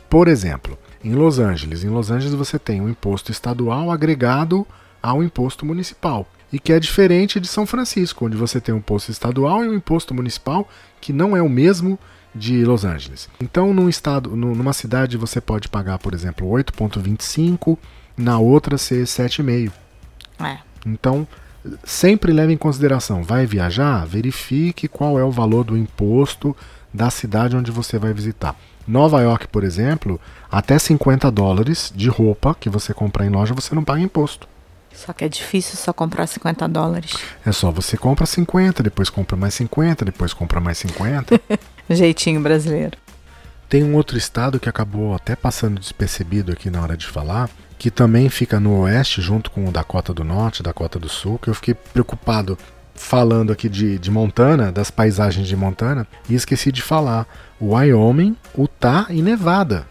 Por exemplo, em Los Angeles, em Los Angeles você tem um imposto estadual agregado ao imposto municipal, e que é diferente de São Francisco, onde você tem um imposto estadual e um imposto municipal que não é o mesmo de Los Angeles. Então, num estado, nu- numa cidade você pode pagar, por exemplo, 8.25, na outra ser 7,5. É. Então, sempre leve em consideração, vai viajar, verifique qual é o valor do imposto da cidade onde você vai visitar. Nova York, por exemplo, até 50 dólares de roupa que você comprar em loja, você não paga imposto. Só que é difícil só comprar 50 dólares. É só você compra 50, depois compra mais 50, depois compra mais 50. Jeitinho brasileiro. Tem um outro estado que acabou até passando despercebido aqui na hora de falar, que também fica no oeste, junto com o Dakota do Norte, Dakota do Sul, que eu fiquei preocupado falando aqui de, de Montana, das paisagens de Montana, e esqueci de falar. Wyoming, Utah e Nevada.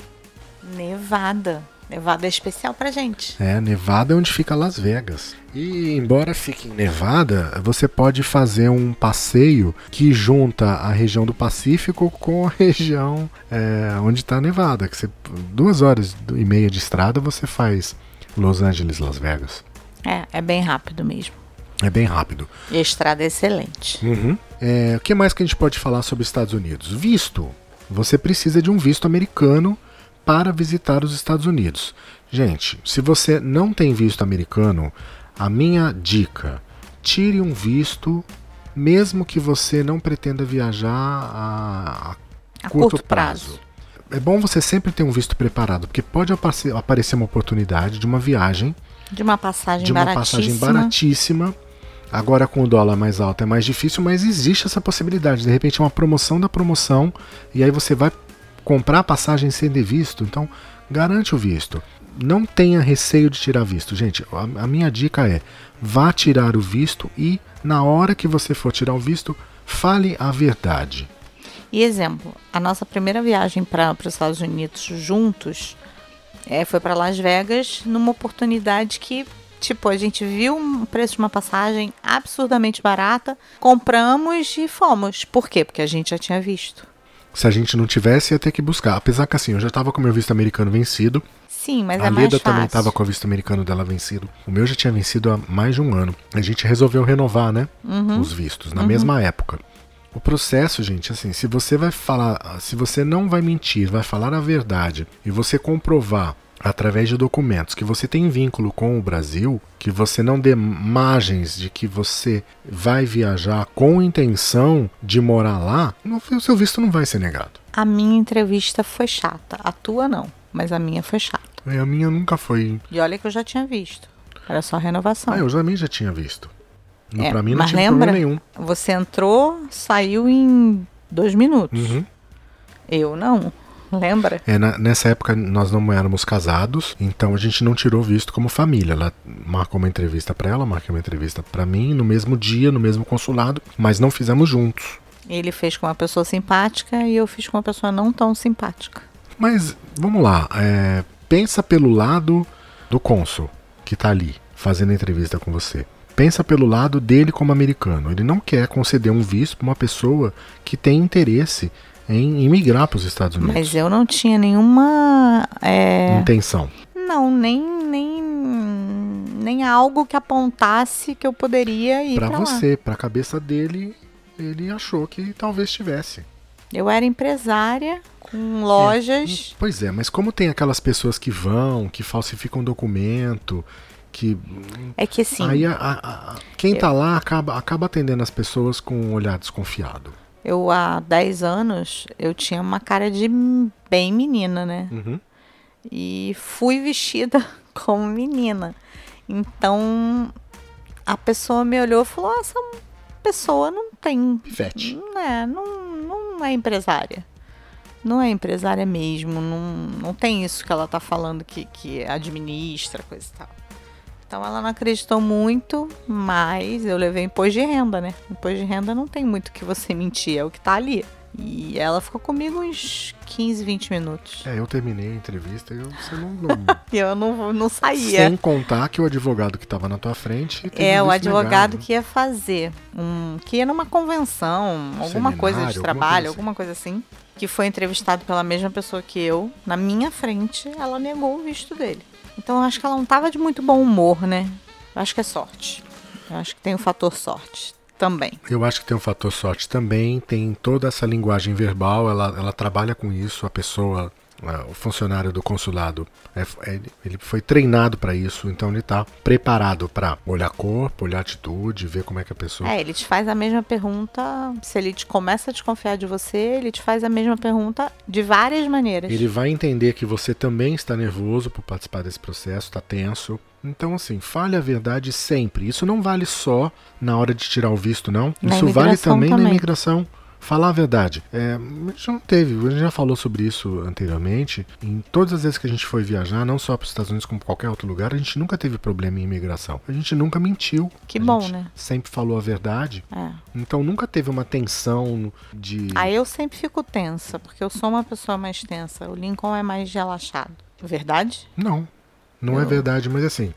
Nevada. Nevada é especial pra gente. É, Nevada é onde fica Las Vegas. E embora fique em Nevada, você pode fazer um passeio que junta a região do Pacífico com a região é, onde está Nevada. Que você, duas horas e meia de estrada você faz Los Angeles, Las Vegas. É, é bem rápido mesmo. É bem rápido. E a estrada é excelente. Uhum. É, o que mais que a gente pode falar sobre Estados Unidos? Visto. Você precisa de um visto americano para visitar os Estados Unidos. Gente, se você não tem visto americano, a minha dica: tire um visto, mesmo que você não pretenda viajar a, a curto, curto prazo. prazo. É bom você sempre ter um visto preparado, porque pode aparecer uma oportunidade de uma viagem. De uma passagem de uma baratíssima. passagem baratíssima. Agora com o dólar mais alto é mais difícil, mas existe essa possibilidade. De repente é uma promoção da promoção e aí você vai comprar passagem sem ter visto. Então garante o visto não tenha receio de tirar visto. Gente, a, a, minha dica é: vá tirar o visto e, na hora que você for tirar o visto, fale a verdade. E exemplo, a nossa primeira viagem para os Estados Unidos juntos é, foi para Las Vegas numa oportunidade que, tipo, a gente viu o preço de uma passagem absurdamente barata, compramos e fomos. Por quê? Porque a gente já tinha visto. Se a gente não tivesse, ia ter que buscar. Apesar que assim, eu já estava com meu visto americano vencido. Sim, mas a é Leda também estava com o visto americano dela vencido. O meu já tinha vencido há mais de um ano. A gente resolveu renovar, né? Uhum. Os vistos, na uhum. mesma época. O processo, gente, assim, se você vai falar, se você não vai mentir, vai falar a verdade e você comprovar através de documentos que você tem vínculo com o Brasil, que você não dê margens de que você vai viajar com intenção de morar lá, o seu visto não vai ser negado. A minha entrevista foi chata, a tua não, mas a minha foi chata. É, a minha nunca foi. E olha que eu já tinha visto. Era só renovação. Ah, eu também já tinha visto. É, pra mim não mas tinha lembra, problema nenhum. Você entrou, saiu em dois minutos. Uhum. Eu não. Lembra? É, na, nessa época nós não éramos casados, então a gente não tirou visto como família. Ela marcou uma entrevista para ela, marcou uma entrevista para mim no mesmo dia, no mesmo consulado, mas não fizemos juntos. Ele fez com uma pessoa simpática e eu fiz com uma pessoa não tão simpática. Mas vamos lá, é, pensa pelo lado do cônsul que está ali fazendo a entrevista com você. Pensa pelo lado dele como americano. Ele não quer conceder um visto para uma pessoa que tem interesse em imigrar para os Estados Unidos. Mas eu não tinha nenhuma é... intenção. Não, nem nem nem algo que apontasse que eu poderia ir para você, para a cabeça dele, ele achou que talvez tivesse. Eu era empresária com lojas. É, pois é, mas como tem aquelas pessoas que vão, que falsificam documento, que é que assim. Aí a, a, a, quem está lá acaba, acaba atendendo as pessoas com um olhar desconfiado. Eu, há 10 anos, eu tinha uma cara de bem menina, né? Uhum. E fui vestida como menina. Então, a pessoa me olhou e falou: essa pessoa não tem. Pivete. Não é, não, não é empresária. Não é empresária mesmo. Não, não tem isso que ela tá falando que, que administra, coisa e tal. Então ela não acreditou muito, mas eu levei imposto de renda, né? Imposto de renda não tem muito que você mentir, é o que tá ali. E ela ficou comigo uns 15, 20 minutos. É, eu terminei a entrevista e eu, você não. não... eu não, não saía. Sem contar que o advogado que estava na tua frente. É, o advogado negado. que ia fazer. Um, que ia numa convenção, alguma Seminário, coisa de trabalho, alguma coisa, assim. alguma coisa assim. Que foi entrevistado pela mesma pessoa que eu, na minha frente, ela negou o visto dele. Então acho que ela não estava de muito bom humor, né? Acho que é sorte. Eu acho que tem o fator sorte também. Eu acho que tem o fator sorte também. Tem toda essa linguagem verbal, ela, ela trabalha com isso, a pessoa o funcionário do consulado é, é, ele foi treinado para isso, então ele está preparado para olhar corpo, olhar atitude, ver como é que a pessoa. É, ele te faz a mesma pergunta. Se ele te começa a desconfiar de você, ele te faz a mesma pergunta de várias maneiras. Ele vai entender que você também está nervoso por participar desse processo, está tenso. Então, assim, fale a verdade sempre. Isso não vale só na hora de tirar o visto, não. Na Isso vale também, também na imigração. Falar a verdade. É, a gente não teve, a gente já falou sobre isso anteriormente. Em todas as vezes que a gente foi viajar, não só para os Estados Unidos como qualquer outro lugar, a gente nunca teve problema em imigração. A gente nunca mentiu. Que a bom, né? Sempre falou a verdade. É. Então nunca teve uma tensão de. Aí eu sempre fico tensa, porque eu sou uma pessoa mais tensa. O Lincoln é mais relaxado. Verdade? Não. Não é Eu- verdade, mas assim.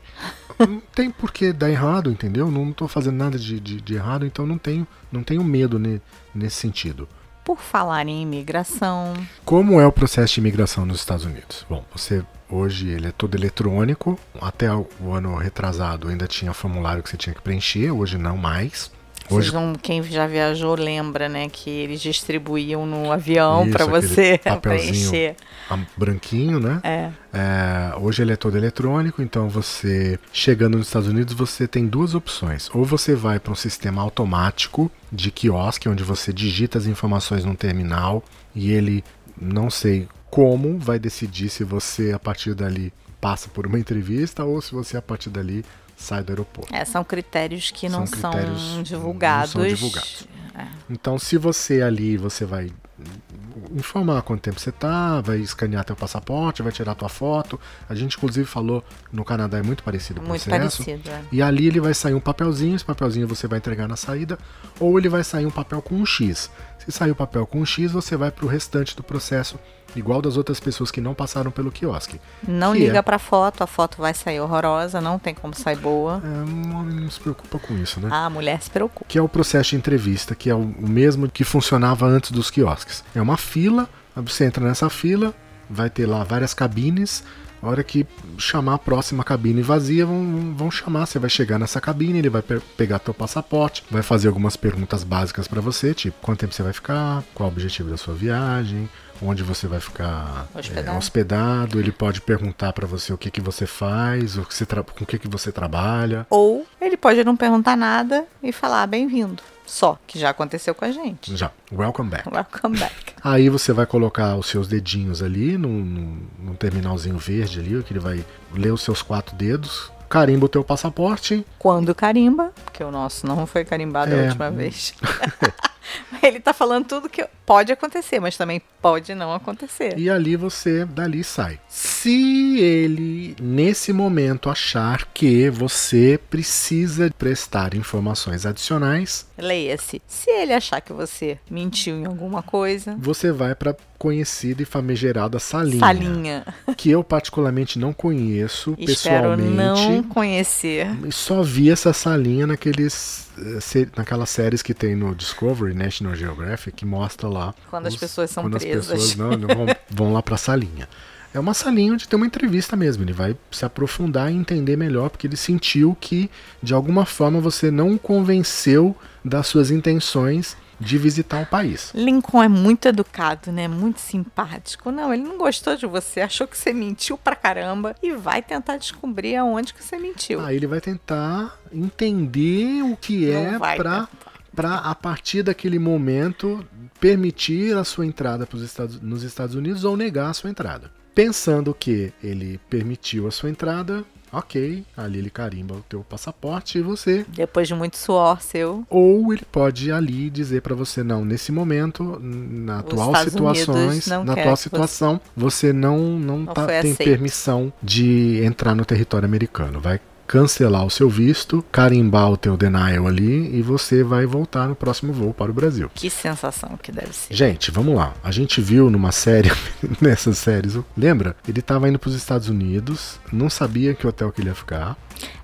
não tem por que dar errado, entendeu? Não tô fazendo nada de, de, de errado, então não tenho, não tenho medo ne- nesse sentido. Por falar em imigração, Como é o processo de imigração nos Estados Unidos? Bom, você hoje ele é todo eletrônico. Até o ano retrasado ainda tinha formulário que você tinha que preencher, hoje não mais. Hoje vocês não, quem já viajou lembra, né, que eles distribuíam no avião para você preencher. branquinho, né? É. É, hoje ele é todo eletrônico, então você chegando nos Estados Unidos você tem duas opções. Ou você vai para um sistema automático de quiosque, onde você digita as informações num terminal e ele, não sei como, vai decidir se você a partir dali passa por uma entrevista ou se você a partir dali sai do aeroporto. É, são critérios que não São são, critérios não divulgados. são divulgados. Então, se você ali, você vai informar quanto tempo você tá, vai escanear teu passaporte, vai tirar tua foto. A gente, inclusive, falou no Canadá é muito parecido o Muito processo. parecido. é. E ali ele vai sair um papelzinho, esse papelzinho você vai entregar na saída, ou ele vai sair um papel com um X. Se sair o papel com um X, você vai para o restante do processo, igual das outras pessoas que não passaram pelo quiosque. Não liga é? pra foto, a foto vai sair horrorosa, não tem como sair boa. É, um homem não se preocupa com isso, né? Ah, a mulher se preocupa. que é o processo de entrevista, que é o mesmo que funcionava antes dos quiosques. É uma fila, você entra nessa fila, vai ter lá várias cabines. A hora que chamar a próxima cabine vazia, vão, vão chamar. Você vai chegar nessa cabine, ele vai pe- pegar teu passaporte, vai fazer algumas perguntas básicas pra você, tipo quanto tempo você vai ficar, qual o objetivo da sua viagem, onde você vai ficar é, Hospedado. hospedado. Ele pode perguntar pra você o que, que você faz, o que você com o que, que você trabalha. Ou ele pode não perguntar nada e falar bem-vindo. Só, que já aconteceu com a gente. Já, welcome back. Welcome back. Aí você vai colocar os seus dedinhos ali num terminalzinho verde ali, que ele vai ler os seus quatro dedos, carimba o teu passaporte. Quando carimba, porque o nosso não foi carimbado É. a última vez. ele tá falando tudo que pode acontecer, mas também pode não acontecer. E ali você dali sai. Se ele nesse momento achar que você precisa prestar informações adicionais, Leia-se. Se ele achar que você mentiu em alguma coisa, você vai para conhecida e famigerada salinha, salinha. que eu particularmente não conheço Espero pessoalmente. não conhecer. Só vi essa salinha naqueles naquelas séries que tem no Discovery, National Geographic, que mostra lá Quando as pessoas são quando presas. as pessoas não, não vão, vão lá pra salinha. É uma salinha onde tem uma entrevista mesmo. Ele vai se aprofundar e entender melhor, porque ele sentiu que, de alguma forma, você não o convenceu das suas intenções de visitar o país. Lincoln é muito educado, né? Muito simpático. Não, ele não gostou de você, achou que você mentiu pra caramba e vai tentar descobrir aonde que você mentiu. Aí ele vai tentar entender o que é para para a partir daquele momento permitir a sua entrada Estados, nos Estados Unidos ou negar a sua entrada. Pensando que ele permitiu a sua entrada, ok, ali ele carimba o teu passaporte e você. Depois de muito suor seu, Ou ele pode ali dizer para você não, nesse momento, na atual situações, na atual que você- situação, você não não, Não tá- tem aceito. permissão de entrar no território americano. Vai cancelar o seu visto, carimbar o teu denial ali e você vai voltar no próximo voo para o Brasil. que sensação que deve ser. Gente, vamos lá. A gente viu numa série, nessas séries, lembra? Ele estava indo para os Estados Unidos, não sabia que hotel que ele ia ficar.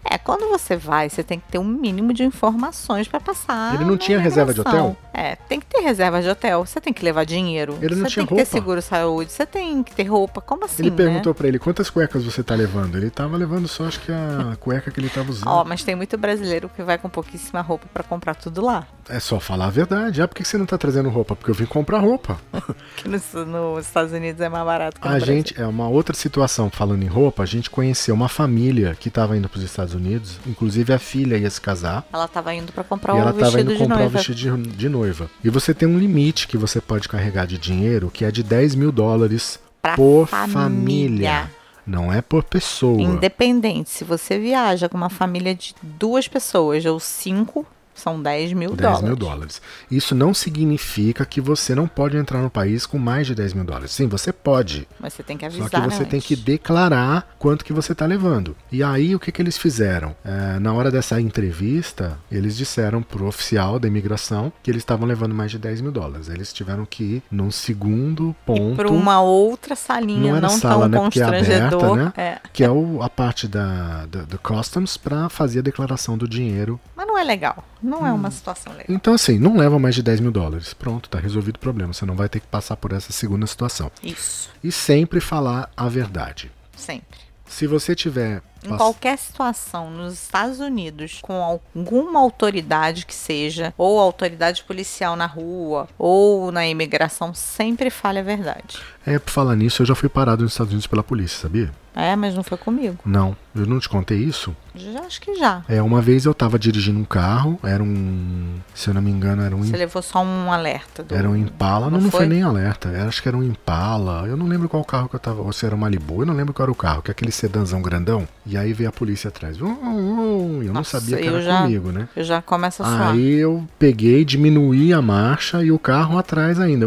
É, quando você vai, você tem que ter um mínimo de informações pra passar. Ele não tinha reserva de imigração. hotel? É, tem que ter reserva de hotel. Você tem que levar dinheiro. Ele não você tinha tem que ter roupa. seguro saúde. Você tem que ter roupa. Como assim, ele né? perguntou pra ele quantas cuecas você tá levando. Ele tava levando só, acho que a cueca que ele tava usando. Ó, mas tem muito brasileiro que vai com pouquíssima roupa pra comprar tudo lá. É só falar a verdade. Ah, por que você não tá trazendo roupa? Porque eu vim comprar roupa. Que nos, nos Estados Unidos é mais barato que A Brasil. gente, é uma outra situação, falando em roupa, a gente conheceu uma família que tava indo pros Estados Unidos, inclusive a filha ia se casar. Ela tava indo pra comprar e o ela tava vestido indo comprar o noiva. vestido de, de noiva. E você tem um limite que você pode carregar de dinheiro, que é de 10 mil dólares Pra por família. família. Não é por pessoa. Independente, se você viaja com uma família de duas pessoas ou cinco, São 10 mil 10 dólares. mil dólares. Isso não significa que você não pode entrar no país com mais de 10 mil dólares. Sim, você pode. Mas você tem que Só avisar. que você né, tem que antes. declarar quanto que você está levando. E aí o que, que eles fizeram? É, na hora dessa entrevista, eles disseram pro oficial da imigração que eles estavam levando mais de 10 mil dólares. Eles tiveram que ir num segundo ponto. Para uma outra salinha, Não não, era sala, tão né, porque é constrangedor. aberta, né? É. Que é o- a parte da, da- do customs para fazer a declaração do dinheiro. Mas não é legal. Não é Hum. uma situação legal. Então, assim, não leva mais de 10 mil dólares. Pronto, tá resolvido o problema. Você não vai ter que passar por essa segunda situação. Isso. E sempre falar a verdade. Sempre. Se você tiver. Em qualquer situação nos Estados Unidos, com alguma autoridade que seja, ou autoridade policial na rua, ou na imigração, sempre fale a verdade. É, por falar nisso, eu já fui parado nos Estados Unidos pela polícia, sabia? É, mas não foi comigo. Não, eu não te contei isso. Já acho que já. É, uma vez eu tava dirigindo um carro, era um. Se eu não me engano, era um. Você levou só um alerta. Do... Era um Impala, não, Não não foi? nem alerta, era, acho que era um Impala, eu não lembro qual carro que eu tava, ou se era um Malibu, eu não lembro qual era o carro, que é aquele sedanzão grandão, e aí veio a polícia atrás, vum, vum, e eu não Nossa, sabia que era já- comigo, né? Eu já começo a suar. Aí eu peguei, diminuí a marcha e o carro atrás ainda.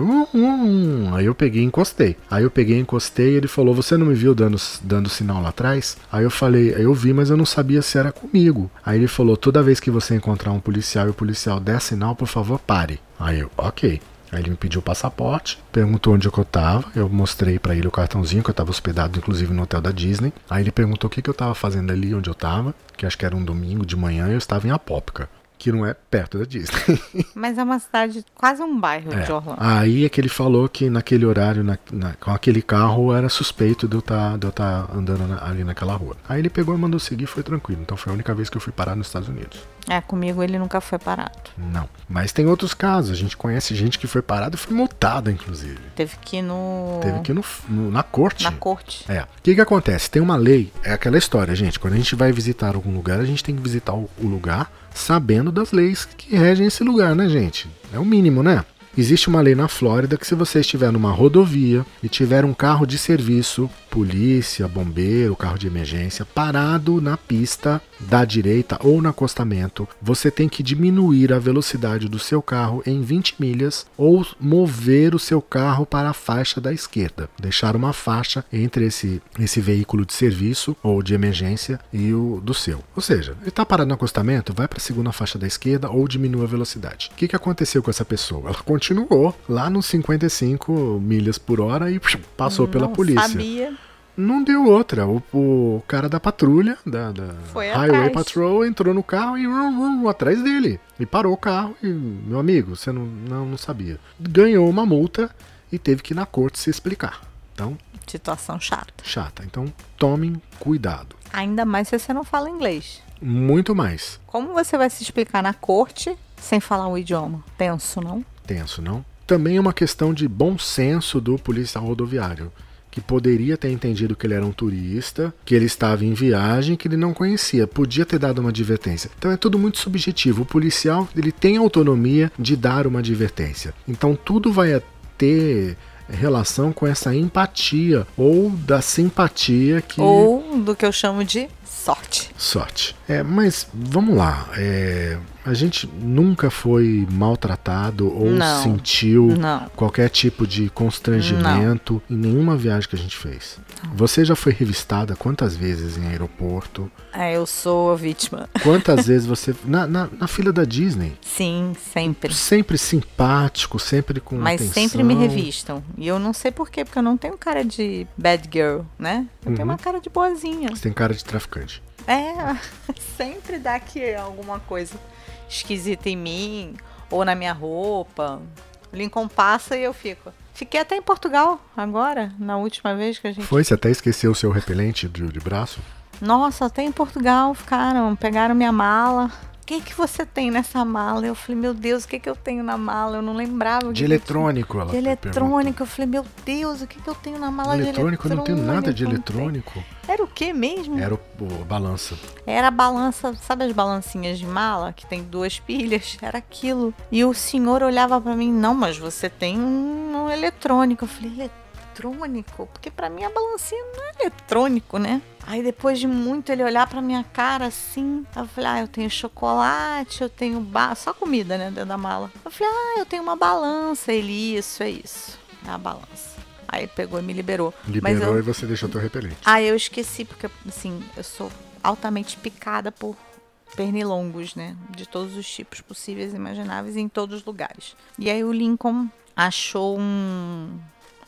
Aí eu peguei e encostei. Aí eu peguei, encostei e ele falou: Você não me viu dando, dando sinal lá atrás? Aí eu falei: Eu vi, mas eu não sabia se era comigo. Aí ele falou: Toda vez que você encontrar um policial e o policial der sinal, por favor, pare. Aí eu, ok. Aí ele me pediu o passaporte, perguntou onde eu tava, eu mostrei pra ele o cartãozinho, que eu tava hospedado inclusive no hotel da Disney. Aí ele perguntou o que, que eu tava fazendo ali, onde eu tava, que acho que era um domingo de manhã, e eu estava em Apópica, que não é perto da Disney. Mas é uma cidade, quase um bairro É. de Orlando. Aí é que ele falou que naquele horário, na- na- com aquele carro, era suspeito de eu estar andando na- ali naquela rua. Aí ele pegou e mandou seguir, foi tranquilo. Então foi a única vez que eu fui parar nos Estados Unidos. É, comigo ele nunca foi parado. Não. Mas tem outros casos. A gente conhece gente que foi parada e foi multada, inclusive. Teve que ir no. Teve que ir no, no- na corte. Na corte. É. O que que acontece? Tem uma lei, é aquela história, gente. Quando a gente vai visitar algum lugar, a gente tem que visitar o, o lugar sabendo das leis que regem esse lugar, né, gente? É o mínimo, né? Existe uma lei na Flórida que se você estiver numa rodovia e tiver um carro de serviço, polícia, bombeiro, carro de emergência, parado na pista da direita ou no acostamento, você tem que diminuir a velocidade do seu carro em 20 milhas ou mover o seu carro para a faixa da esquerda. Deixar uma faixa entre esse, esse veículo de serviço ou de emergência e o do seu. Ou seja, ele está parado no acostamento, vai para a segunda faixa da esquerda ou diminua a velocidade. O que, que aconteceu com essa pessoa? Ela continuou lá nos 55 milhas por hora e passou pela Não polícia. Sabia. Não deu outra. O, o cara da patrulha, da, da Highway. Patrol, entrou no carro e rum, rum, atrás dele. E parou o carro. E, meu amigo, você não, não, não sabia. Ganhou uma multa e teve que ir na corte se explicar. Então, Situação chata. chata. Então, tomem cuidado. Ainda mais se você não fala inglês. Muito mais Como você vai se explicar na corte sem falar o idioma? Tenso, não? tenso, não? Também é uma questão de bom senso do policial rodoviário. Que poderia ter entendido que ele era um turista, que ele estava em viagem, que ele não conhecia. Podia ter dado uma advertência. Então é tudo muito subjetivo. O policial ele tem autonomia de dar uma advertência. Então tudo vai ter relação com essa empatia ou da simpatia que Ou do que eu chamo de sorte. sorte. É, mas vamos lá. é, a gente nunca foi maltratado ou Não. sentiu Não. qualquer tipo de constrangimento em nenhuma viagem que a gente fez. Você já foi revistada quantas vezes em aeroporto? É, eu sou a vítima. Quantas vezes você. Na, na, na fila da Disney? Sim, sempre. Sempre simpático, sempre com Mas atenção. sempre me revistam. E eu não sei por quê, porque eu não tenho cara de bad girl, né? Eu Uhum. tenho uma cara de boazinha. Você tem cara de traficante. É, sempre dá aqui alguma coisa esquisita em mim ou na minha roupa. Lincoln passa e eu fico. Fiquei até em Portugal agora, na última vez que a gente. Foi? Você até esqueceu o seu repelente de, de braço? Nossa, até em Portugal ficaram, pegaram minha mala. O que que você tem nessa mala? Eu falei, meu Deus, o que que eu tenho na mala? Eu não lembrava. De eletrônico, ela. De eletrônico. Eu falei, meu Deus, o que que eu tenho na mala Eletrônico, de eu não tenho nada de eletrônico? eletrônico. Era o que mesmo? Era o, o balança. Era a balança, sabe as balancinhas de mala que tem duas pilhas? Era aquilo. E o senhor olhava pra mim, não, mas você tem um, um eletrônico. Eu falei, "Ele- eletrônico? Porque pra mim a balancinha não é eletrônico, né? Aí depois de muito ele olhar pra minha cara assim, eu falei, ah, eu tenho chocolate, eu tenho ba... só comida, né, dentro da mala. Eu falei, ah, eu tenho uma balança. Ele, isso, é isso. É a balança. Aí pegou e me liberou. Liberou eu... e você deixou teu repelente. Ah, eu esqueci, porque assim, eu sou altamente picada por pernilongos, né? De todos os tipos possíveis e imagináveis em todos os lugares. E aí o Lincoln achou um.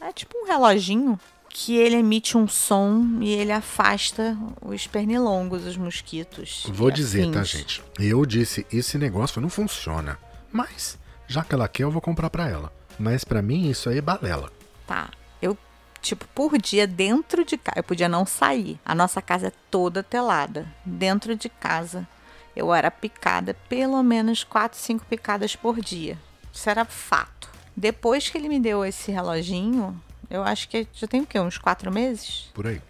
É tipo um reloginho que ele emite um som e ele afasta os pernilongos, os mosquitos. Vou dizer, afins. tá, gente? Eu disse, esse negócio não funciona. Mas, já que ela quer, eu vou comprar pra ela. Mas pra mim, isso aí é balela. Tá. Eu, tipo, por dia dentro de casa, eu podia não sair. A nossa casa é toda telada. Dentro de casa, eu era picada pelo menos 4, 5 picadas por dia. Isso era fato. Depois que ele me deu esse reloginho, eu acho que já tem o quê? Uns quatro meses? Por aí.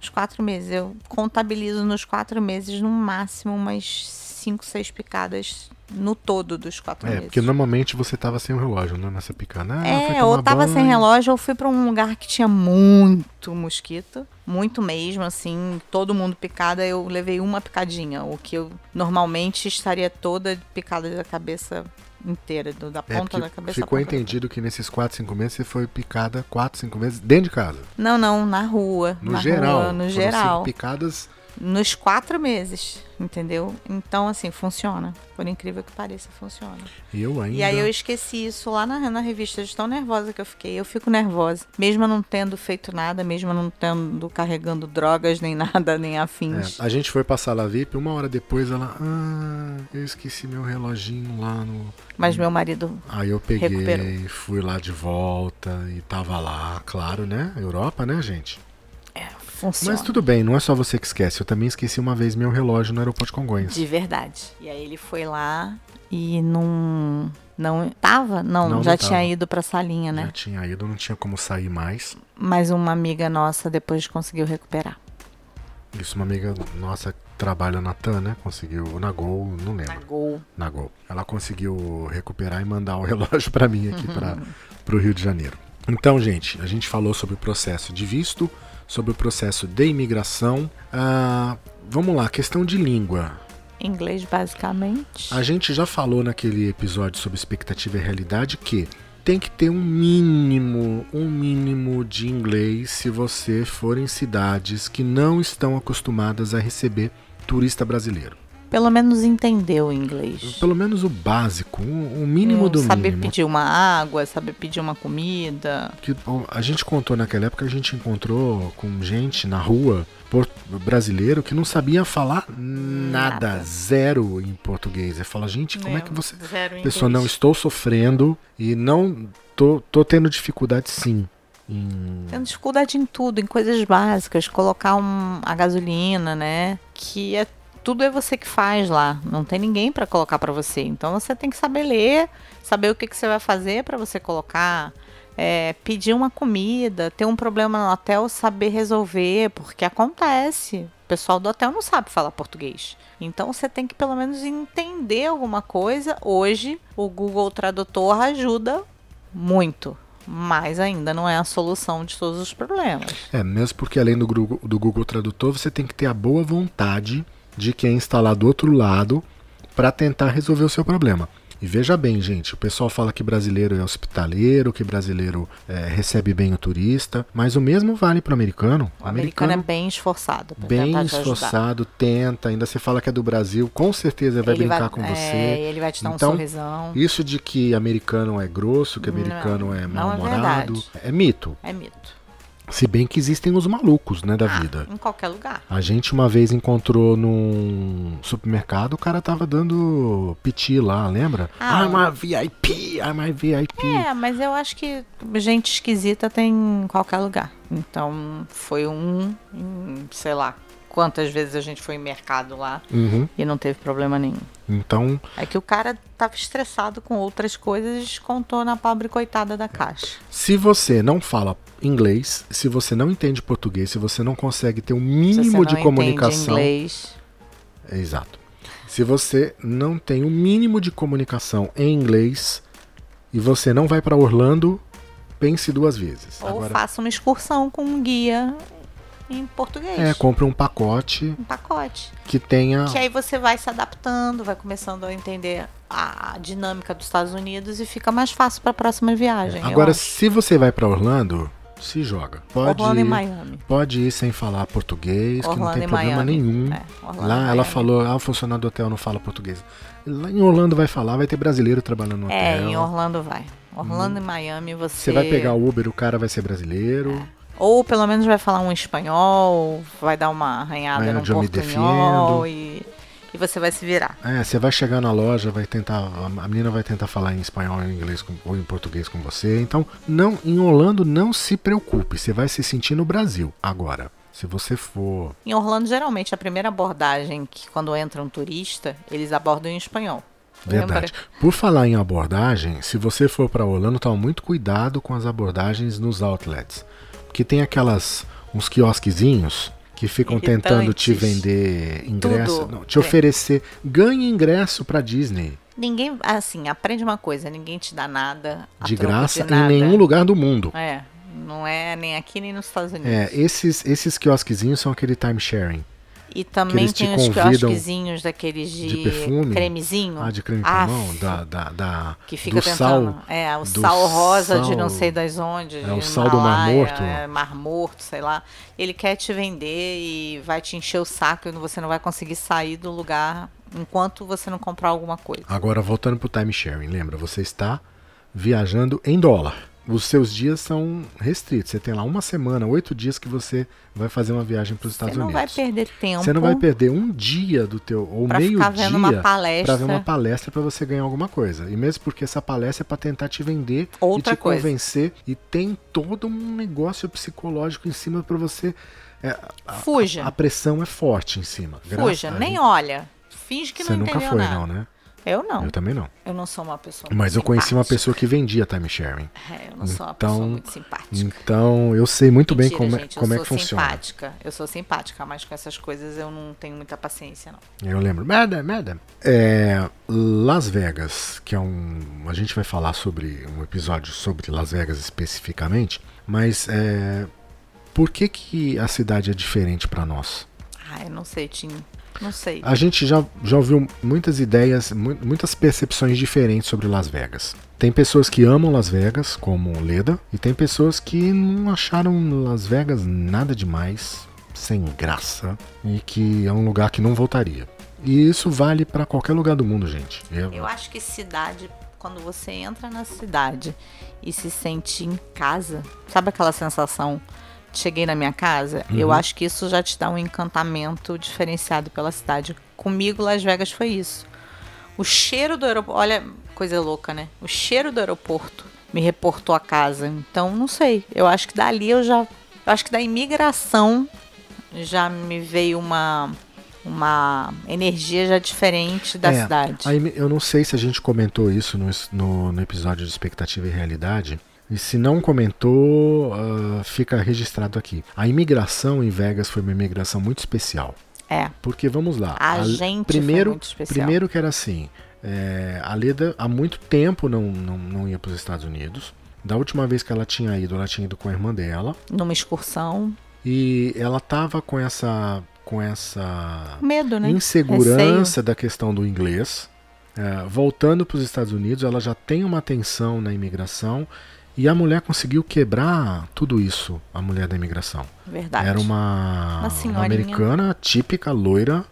Uns quatro meses. Eu contabilizo nos quatro meses, no máximo, umas cinco, seis picadas no todo dos quatro É, meses. porque normalmente você tava sem o relógio, né? Nessa picada. Ah, É, ou tava sem banho. relógio, ou fui pra um lugar que tinha muito mosquito. Muito mesmo, assim, todo mundo picada. Eu levei uma picadinha, o que eu normalmente estaria toda picada da cabeça inteira, do- da É, ponta porque da cabeça. ficou entendido que nesses 4, 5 meses você foi picada 4, 5 meses dentro de casa. Não, não, na rua. No na geral. Rua, no geral. cinco picadas. Nos quatro meses, entendeu? Então, assim, funciona. Por incrível que pareça, funciona. E eu ainda. E aí eu esqueci isso lá na, na revista, de tão nervosa que eu fiquei. Eu fico nervosa. Mesmo não tendo feito nada, mesmo não tendo carregando drogas, nem nada, nem É, afins. a gente foi pra sala VIP, uma hora depois ela. Ah, eu esqueci meu reloginho lá no. Mas meu marido. Aí eu peguei, Recuperou. fui lá de volta e tava lá, claro, né? Europa, né, gente? Funciona. Mas tudo bem, não é só você que esquece. Eu também esqueci uma vez meu relógio no aeroporto de Congonhas. De verdade. E aí ele foi lá e não. Não tava? Não, Não, já não tinha tava. ido pra salinha, né? Já tinha ido, não tinha como sair mais. Mas uma amiga nossa depois conseguiu recuperar. Isso, uma amiga nossa trabalha na TAN, né? Conseguiu na Gol, não Na lembro. Gol. Na Gol. Ela conseguiu recuperar e mandar o relógio pra mim aqui para pro Rio de Janeiro. Então, gente, a gente falou sobre o processo de visto, sobre o processo de imigração. Ah, vamos lá, questão de língua. Inglês, basicamente. A gente já falou naquele episódio sobre expectativa e realidade que tem que ter um mínimo, um mínimo de inglês se você for em cidades que não estão acostumadas a receber turista brasileiro. Pelo menos entendeu o inglês. Pelo menos o básico, o mínimo Hum, do saber mínimo. pedir uma água, saber pedir uma comida. Que a gente contou naquela época, a gente encontrou com gente na rua brasileiro que não sabia falar nada, Nada. zero em português. Aí fala, gente, como é que você Zero Pessoa, não estou sofrendo e não tô, tô tendo dificuldade sim. Em... Tendo dificuldade em tudo, em coisas básicas, colocar um, a gasolina, né? Que é tudo é você que faz lá, não tem ninguém para colocar para você. Então você tem que saber ler, saber o que, que você vai fazer para você colocar, é, pedir uma comida, ter um problema no hotel, saber resolver, porque acontece. O pessoal do hotel não sabe falar português. Então você tem que pelo menos entender alguma coisa. Hoje o Google Tradutor ajuda muito. Mas ainda não é a solução de todos os problemas. É, mesmo porque além do Google, do Google Tradutor, você tem que ter a boa vontade de quem está lá do outro lado para tentar resolver o seu problema. E veja bem, gente, o pessoal fala que brasileiro é hospitaleiro, que brasileiro é, recebe bem o turista, mas o mesmo vale para o americano. O americano é bem esforçado. bem tentar te ajudar. esforçado, tenta, ainda você fala que é do Brasil, com certeza vai Ele brincar com é, você. ele vai te dar Então, um sorrisão. Isso de que americano é grosso, que americano é não é mal-humorado, verdade. é mito. É mito. Se bem que existem os malucos, né, da Ah, vida. Em qualquer lugar. A gente uma vez encontrou num supermercado, o cara tava dando piti lá, lembra? Ah. I'm a VIP, I'm a VIP. É, mas eu acho que gente esquisita tem em qualquer lugar. Então foi um, sei lá, quantas vezes a gente foi em mercado lá Uhum. e não teve problema nenhum. Então, É que o cara tava estressado com outras coisas e descontou na pobre coitada da caixa. se você não fala inglês, se você não entende português, se você não consegue ter um Se mínimo você não de comunicação, inglês, Exato. Se você não tem o mínimo de comunicação em inglês e você não vai para Orlando, pense duas vezes. Ou Agora, faça uma excursão com um guia em português. é, compre um pacote Um pacote. que tenha. Que aí você vai se adaptando, vai começando a entender a dinâmica dos Estados Unidos e fica mais fácil para a próxima viagem. eu Agora, se você vai pra Orlando, se joga. Pode Orlando e ir, Miami. pode ir sem falar português, que não Orlando tem e problema Miami. nenhum. É, Orlando e Lá ela falou, ah, o funcionário do hotel não fala português. Lá em Orlando vai falar, vai ter brasileiro trabalhando no É, hotel. em Orlando vai. Orlando e Miami você. Você vai pegar o Uber, o cara vai ser brasileiro. Ou pelo menos vai falar um espanhol, vai dar uma arranhada É, no eu me portunhol e, e você vai se virar. É, você vai chegar na loja, vai tentar, a menina vai tentar falar em espanhol, em inglês ou em português com você. Então, não, em Orlando não se preocupe, você vai se sentir no Brasil. Agora, se você for, Em Orlando, geralmente, a primeira abordagem que quando entra um turista, eles abordam em espanhol. verdade. Por falar em abordagem, se você for para Orlando, toma muito cuidado com as abordagens nos outlets, porque tem aquelas uns quiosquezinhos que ficam tentando te vender ingresso, não, te É. oferecer, ganhe ingresso para Disney Ninguém, assim, aprende uma coisa, ninguém te dá nada de graça de em nada. nenhum lugar do mundo. É, não é nem aqui nem nos Estados Unidos. É, esses, esses quiosquezinhos são aquele time sharing. E também tem os quiosquezinhos daqueles de, de perfume. cremezinho. Ah, de creme pra Aff, mão, da, da, da- Que fica do tentando. sal. é, o sal rosa de não sal- sei das onde. É, o de sal do Mar Morto. É, mar morto, sei lá. Ele quer te vender e vai te encher o saco e você não vai conseguir sair do lugar enquanto você não comprar alguma coisa. Agora, voltando pro time sharing, lembra, você está viajando em dólar. Os seus dias são restritos. Você tem lá uma semana, oito dias que você vai fazer uma viagem para os Estados você não vai Unidos. perder tempo. Você não vai perder um dia do teu ou meio ficar vendo uma dia palestra. para ver uma palestra para você ganhar alguma coisa. E mesmo porque essa palestra é para tentar te vender Outra e te coisa. convencer e tem todo um negócio psicológico em cima para você. é, a- Fuja. A, pressão é forte em cima. Fuja, Graças a nem olha. Finge que Você não nunca entendeu foi, nada. não, né? Eu não. Eu também não. Eu não sou uma pessoa Mas eu conheci uma simpática. pessoa que vendia time sharing. É, eu não sou uma pessoa Então- muito simpática. Então eu sei muito bem Mentira, como, é- gente, como eu é que sou funciona. simpática. Eu sou simpática, mas com essas coisas eu não tenho muita paciência, não. Eu lembro. Madam, madam. É, Las Vegas, que é um. A gente vai falar sobre um episódio sobre Las Vegas especificamente, mas é, por que, que a cidade é diferente para nós? Ai, eu não sei, Tim. Não sei. A gente já, já ouviu muitas ideias, mu- muitas percepções diferentes sobre Las Vegas. Tem pessoas que amam Las Vegas, como Leda, e tem pessoas que não acharam Las Vegas nada demais, sem graça, e que é um lugar que não voltaria. E isso vale para qualquer lugar do mundo, gente. Eu- Eu acho que cidade, quando você entra na cidade e se sente em casa, sabe aquela sensação? Cheguei na minha casa, eu acho que isso já te dá um encantamento diferenciado pela cidade. Comigo, Las Vegas foi isso. O cheiro do aeroporto, olha, coisa louca, né? O cheiro do aeroporto me reportou a casa. Então, não sei. Eu acho que dali eu já. Eu acho que da imigração já me veio uma uma energia já diferente da É, cidade. aí eu não sei se a gente comentou isso no, no- no episódio de expectativa e realidade. E se não comentou, ah, fica registrado aqui. A imigração em Vegas foi uma imigração muito especial. É. Porque vamos lá. A gente foi primeiro, muito especial. primeiro que era assim, é, a Leda há muito tempo não, não, não ia para os Estados Unidos. Da última vez que ela tinha ido, ela tinha ido com a irmã dela. Numa excursão. E ela tava com essa com essa Medo, né? insegurança da questão do inglês. É, voltando para os Estados Unidos, ela já tem uma tensão na imigração. E a mulher conseguiu quebrar tudo isso, a mulher da imigração. Verdade. Era uma, Uma americana típica, loira,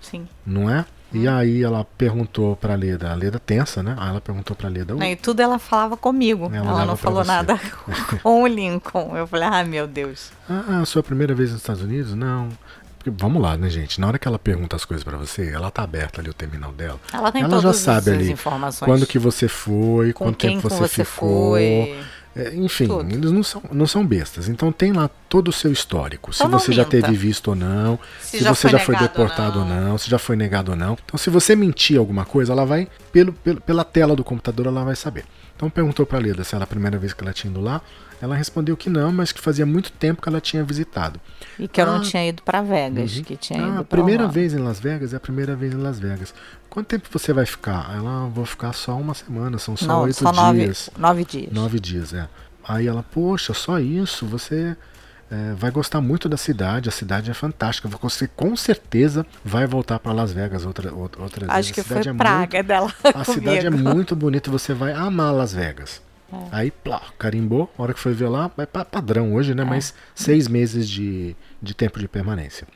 Sim. não é? E aí ela perguntou pra Leda, a Leda tensa, né? Aí ela perguntou pra Leda, Não, e tudo ela falava comigo. Ela Ela, não falou nada com o Lincoln. Eu falei, ah, meu Deus. ah, a sua primeira vez nos Estados Unidos? Não. Porque, vamos lá, né, gente? Na hora que ela pergunta as coisas pra você, ela tá aberta ali o terminal dela. Ela tem ela todas já sabe as ali informações. quando que você foi, com quanto tempo você, você ficou. foi. É, enfim, Tudo. eles não são, não são bestas. Então tem lá todo o seu histórico. Então se você já teve visto ou não, se, Se já você foi já foi ou deportado ou não. não, se já foi negado ou não. Então, se você mentir alguma coisa, ela vai, pelo, pelo- pela tela do computador, ela vai saber. Então perguntou pra Leda se era a primeira vez que ela tinha ido lá. Ela respondeu que não, mas que fazia muito tempo que ela tinha visitado. E que eu não Ah. tinha ido pra Vegas, que tinha Ah, ido a primeira Orlando. vez em Las Vegas é a primeira vez em Las Vegas. Quanto tempo você vai ficar? Ela, "Ah, vou ficar só uma semana, são só Não, oito só nove, dias. nove dias. Nove dias, é. Aí ela, poxa, só isso? Você é, vai gostar muito da cidade, a cidade é fantástica. Você com certeza vai voltar para Las Vegas outra, outra, outra Acho vezes. que foi é praga muito, dela. A cidade é muito bonita, você vai amar Las Vegas. É. Aí, plá, carimbou, a hora que foi ver lá, é padrão hoje, né? É. Mas seis meses de, de tempo de permanência.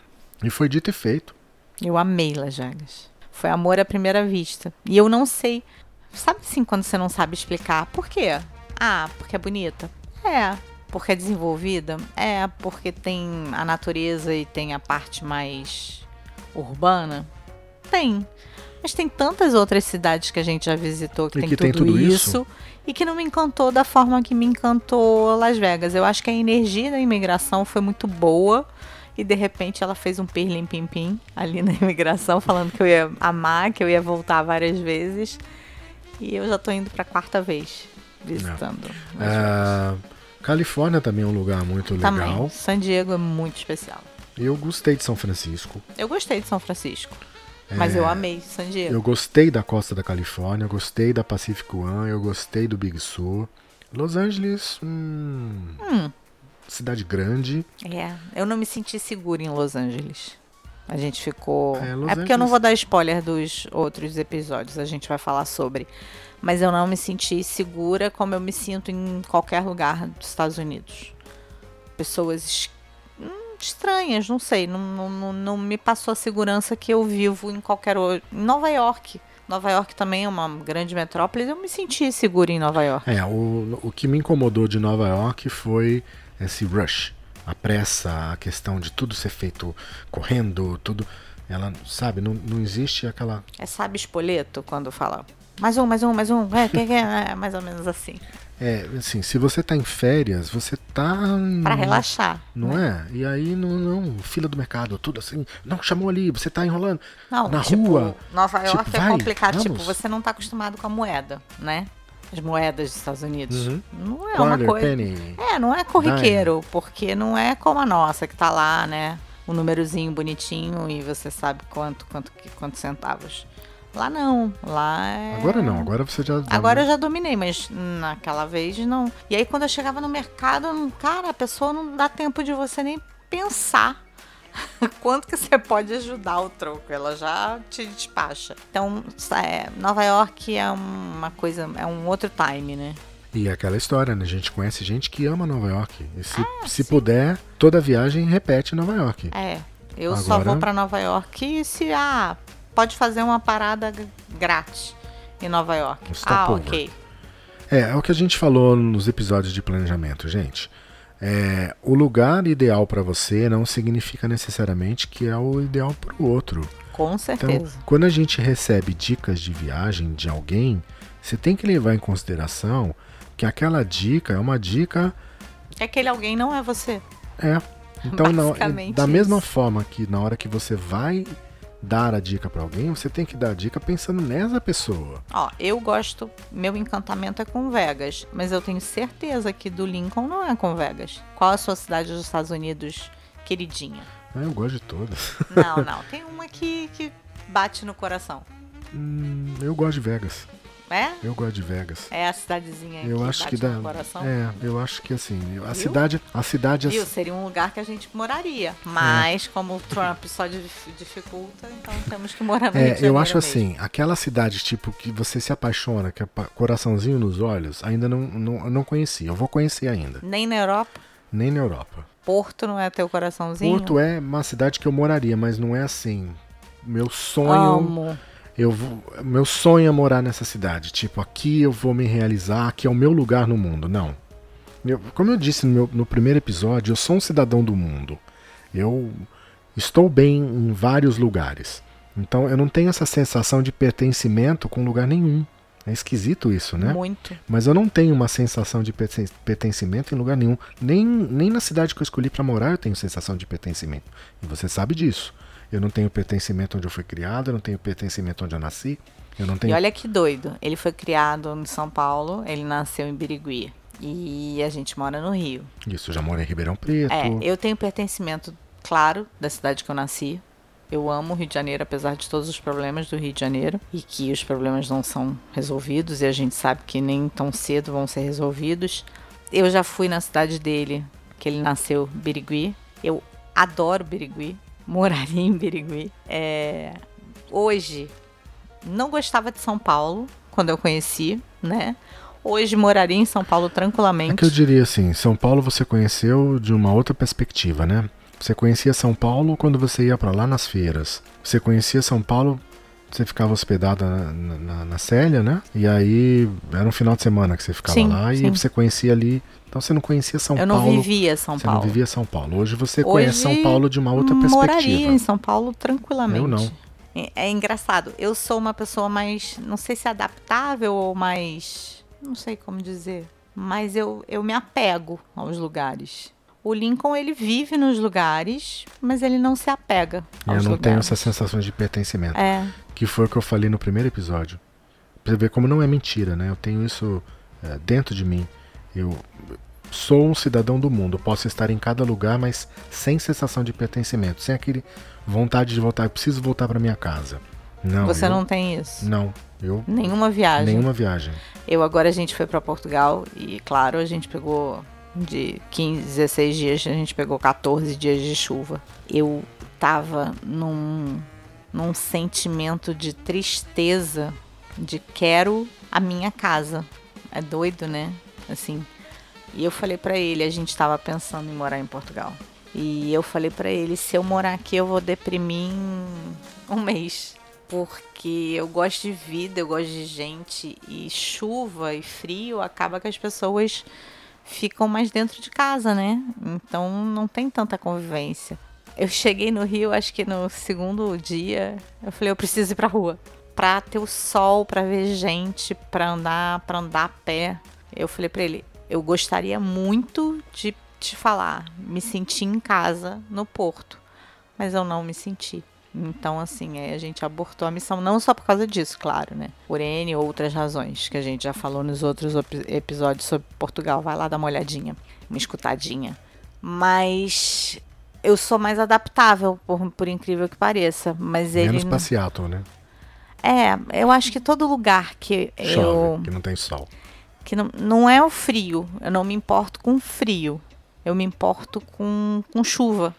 E foi dito e feito. Eu amei Las Vegas. Foi amor à primeira vista. E eu não sei. Sabe assim quando você não sabe explicar? Por quê? Ah, porque é bonita? É. Porque é desenvolvida? É. Porque tem a natureza e tem a parte mais urbana? Tem. Mas tem tantas outras cidades que a gente já visitou que, tem, que tudo, tem tudo isso, isso, e que não me encantou da forma que me encantou Las Vegas. Eu acho que a energia da imigração foi muito boa e de repente ela fez um pirlim pim pim ali na imigração falando que eu ia amar, que eu ia voltar várias vezes. E eu já tô indo para quarta vez visitando. É. Califórnia também é um lugar muito legal. Também. San Diego é muito especial. Eu gostei de São Francisco. Eu gostei de São Francisco. Mas eu amei San Diego. Eu gostei da costa da Califórnia, eu gostei da Pacific One, eu gostei do Big Sur. Los Angeles, hum, Hum, cidade grande. é, eu não me senti segura em Los Angeles. A gente ficou. É, É, porque eu não vou dar spoiler dos outros episódios, a gente vai falar sobre. Mas eu não me senti segura como eu me sinto em qualquer lugar dos Estados Unidos. Pessoas es- hum, estranhas, não sei. Não, não, não, me passou a segurança que eu vivo em qualquer outro. Em Nova York. Nova York também é uma grande metrópole. Eu me senti segura em Nova York. É, o, o que me incomodou de Nova York foi esse rush, a pressa, a questão de tudo ser feito correndo, tudo. Ela, sabe, não, não existe aquela. É sabe espoleto quando fala mais um, mais um, mais um. É, que, que, é mais ou menos assim. É, assim, se você tá em férias, você tá. Pra relaxar. Não né? é? E aí, não, não, fila do mercado, tudo assim. Não, chamou ali, você tá enrolando. Não, Na tipo, rua. Nova Tipo, York é vai, complicado. Tipo, vamos. você não tá acostumado com a moeda, né? As moedas dos Estados Unidos. Uhum. Não é uma Quarter, coisa. penny. É, não é corriqueiro, porque não é como a nossa, que tá lá, né? O númerozinho bonitinho e você sabe quanto, quanto, que- quantos centavos. Lá não. Lá é. Agora não, agora você já. Agora eu já dominei, mas naquela vez não. E aí quando eu chegava no mercado, cara, a pessoa não dá tempo de você nem pensar quanto que você pode ajudar o troco. Ela já te despacha. Então, é, Nova York é uma coisa, é um outro time, né? E é aquela história, né? A gente conhece gente que ama Nova York. E se, Ah, se puder, toda viagem repete Nova York. É. Eu só Agora- vou pra Nova York se ah, pode fazer uma parada g- grátis em Nova York. Ah, ok. É, é o que a gente falou nos episódios de planejamento, gente. É, o lugar ideal para você não significa necessariamente que é o ideal para o outro. Com Então, certeza. quando a gente recebe dicas de viagem de alguém, você tem que levar em consideração que aquela dica é uma dica Que aquele alguém não é você. É. Então, na- da mesma isso. forma que na hora que você vai dar a dica pra alguém, você tem que dar a dica pensando nessa pessoa. Ó, eu gosto, meu encantamento é com Vegas, mas eu tenho certeza que do Lincoln não é com Vegas. Qual a sua cidade dos Estados Unidos queridinha? Ah, Eu gosto de todas. Não, não, tem uma que, que bate no coração. Hum, eu gosto de Vegas. É? Eu gosto de Vegas. É a cidadezinha Eu acho que dá. É, eu acho que assim, a Viu? cidade, a cidade Viu? assim, Seria um lugar que a gente moraria. Mas, como o Trump só dif- dificulta, então temos que morar no É, eu acho mesmo. assim, aquela cidade tipo que você se apaixona, que é coraçãozinho nos olhos, ainda não, não, não conheci. Eu vou conhecer ainda, Nem na Europa. nem na Europa. Porto não é teu coraçãozinho? Porto é uma cidade que eu moraria, mas não é assim. Meu sonho, Amo. Eu vou, meu sonho é morar nessa cidade. Tipo, aqui eu vou me realizar, aqui é o meu lugar no mundo. Não. Eu- como eu disse no, meu- no primeiro episódio, eu sou um cidadão do mundo. Eu estou bem em vários lugares. Então eu não tenho essa sensação de pertencimento com lugar nenhum. É esquisito isso, né? Muito. Mas eu não tenho uma sensação de perten- pertencimento em lugar nenhum. Nem, nem na cidade que eu escolhi para morar eu tenho sensação de pertencimento. E você sabe disso. Eu não tenho pertencimento onde eu fui criado, eu não tenho pertencimento onde eu nasci. Eu não tenho. E olha que doido. Ele foi criado em São Paulo, ele nasceu em Birigui. E a gente mora no Rio. Isso, já moro em Ribeirão Preto. É, eu tenho pertencimento, claro, da cidade que eu nasci. Eu amo o Rio de Janeiro, apesar de todos os problemas do Rio de Janeiro. E que os problemas não são resolvidos, e a gente sabe que nem tão cedo vão ser resolvidos. Eu já fui na cidade dele, que ele nasceu, Birigui. Eu adoro Birigui, moraria em Birigui. É... Hoje, não gostava de São Paulo, quando eu conheci, né? Hoje moraria em São Paulo tranquilamente. É que eu diria assim, São Paulo você conheceu de uma outra perspectiva, né? Você conhecia São Paulo quando você ia para lá nas feiras. Você conhecia São Paulo você ficava hospedada na, na, na, Célia, né? E aí era um final de semana que você ficava sim, lá sim. e você conhecia ali. Então você não conhecia São eu Paulo. Eu não vivia São você Paulo. Você não vivia São Paulo. Hoje você Hoje, conhece São Paulo de uma outra perspectiva. Moraria em São Paulo tranquilamente. Eu não. É, é engraçado. Eu sou uma pessoa mais, não sei se adaptável ou mais, não sei como dizer, mas eu, eu me apego aos lugares. O Lincoln, ele vive nos lugares, mas ele não se apega aos Eu não lugares. tenho essas sensações de pertencimento. É. Que foi o que eu falei no primeiro episódio. Pra você ver como não é mentira, né? Eu tenho isso é, dentro de mim. Eu sou um cidadão do mundo. Posso estar em cada lugar, mas sem sensação de pertencimento. Sem aquele vontade de voltar. Eu preciso voltar para minha casa. Não. Você eu, não tem isso? Não. Eu, nenhuma viagem. Nenhuma viagem. Eu agora a gente foi para Portugal e claro, a gente pegou de 15, 16 dias, a gente pegou 14 dias de chuva. Eu tava num, num sentimento de tristeza, de quero a minha casa. É doido, né? Assim. E eu falei para ele, a gente tava pensando em morar em Portugal. E eu falei para ele, se eu morar aqui eu vou deprimir em um mês. Porque eu gosto de vida, eu gosto de gente e chuva e frio acaba que as pessoas ficam mais dentro de casa, né? Então não tem tanta convivência. Eu cheguei no Rio, acho que no segundo dia, eu falei, eu preciso ir pra rua. Pra ter o sol, pra ver gente, pra andar, pra andar a pé. Eu falei pra ele, eu gostaria muito de te falar, me senti em casa no Porto, mas eu não me senti. Então, assim, a gente abortou a missão, não só por causa disso, claro, né? Por N outras razões, que a gente já falou nos outros episódios sobre Portugal. Vai lá dar uma olhadinha, uma escutadinha. Mas eu sou mais adaptável, por, por incrível que pareça. Mas Menos ele. passeato, né? É, eu acho que todo lugar que Chove, eu. Que não tem sol. Que não, não é o frio. Eu não me importo com frio. Eu me importo com, com chuva.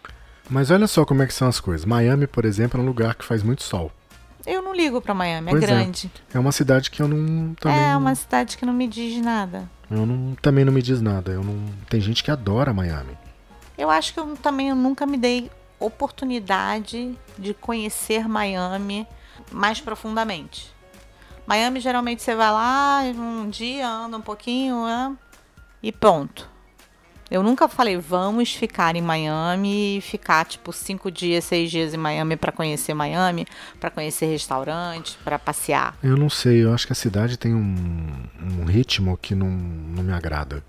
Mas olha só como é que são as coisas. Miami, por exemplo, é um lugar que faz muito sol. Eu não ligo para Miami, é pois é grande. É. é uma cidade que eu não também É uma cidade que não me diz nada. Eu não, também não me diz nada. Eu não tem gente que adora Miami. Eu acho que eu também eu nunca me dei oportunidade de conhecer Miami mais profundamente. Miami geralmente você vai lá um dia, anda um pouquinho né? e pronto. Eu nunca falei, vamos ficar em Miami e ficar, tipo, cinco dias, seis dias em Miami para conhecer Miami, para conhecer restaurantes, para passear. Eu não sei, eu acho que a cidade tem um, um ritmo que não, não me agrada.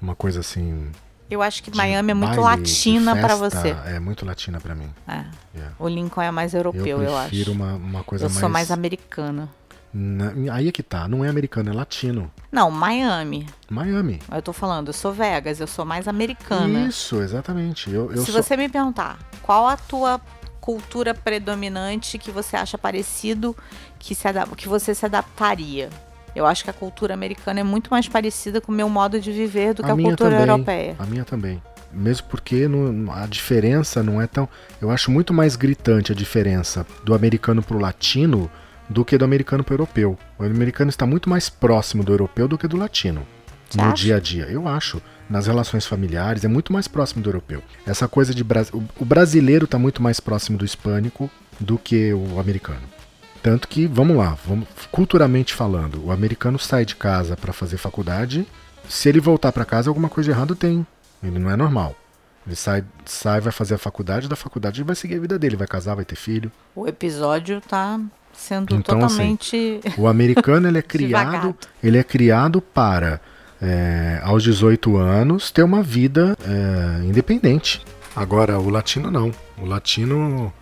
Uma coisa assim. Eu acho que Miami é muito baile, latina para você. É muito latina para mim. É. Yeah. O Lincoln é mais europeu, eu, eu acho. Eu prefiro uma, uma coisa eu mais. Eu sou mais americana. Na, aí é que tá, não é americano, é latino. Não, Miami. Miami. Eu tô falando, eu sou Vegas, eu sou mais americana. Isso, exatamente. Eu, eu Se sou... você me perguntar, qual a tua cultura predominante que você acha parecido, que, se que você se adaptaria? Eu acho que a cultura americana é muito mais parecida com o meu modo de viver do que a, a cultura também, europeia. A minha também. Mesmo porque no, a diferença não é tão. Eu acho muito mais gritante a diferença do americano pro latino do que do americano para o europeu. O americano está muito mais próximo do europeu do que do latino. Você no acha? dia a dia. Eu acho. Nas relações familiares é muito mais próximo do europeu. Essa coisa de. O brasileiro está muito mais próximo do hispânico do que o americano. Tanto que, vamos lá, vamos, culturalmente falando, o americano sai de casa para fazer faculdade. Se ele voltar para casa, alguma coisa de errado tem. Ele não é normal. Ele sai, sai, vai fazer a faculdade, da faculdade ele vai seguir a vida dele, vai casar, vai ter filho. O episódio tá sendo então, assim, totalmente. Assim, o americano ele é criado, ele é criado para é, aos 18 anos ter uma vida é, independente. Agora o latino não. O latino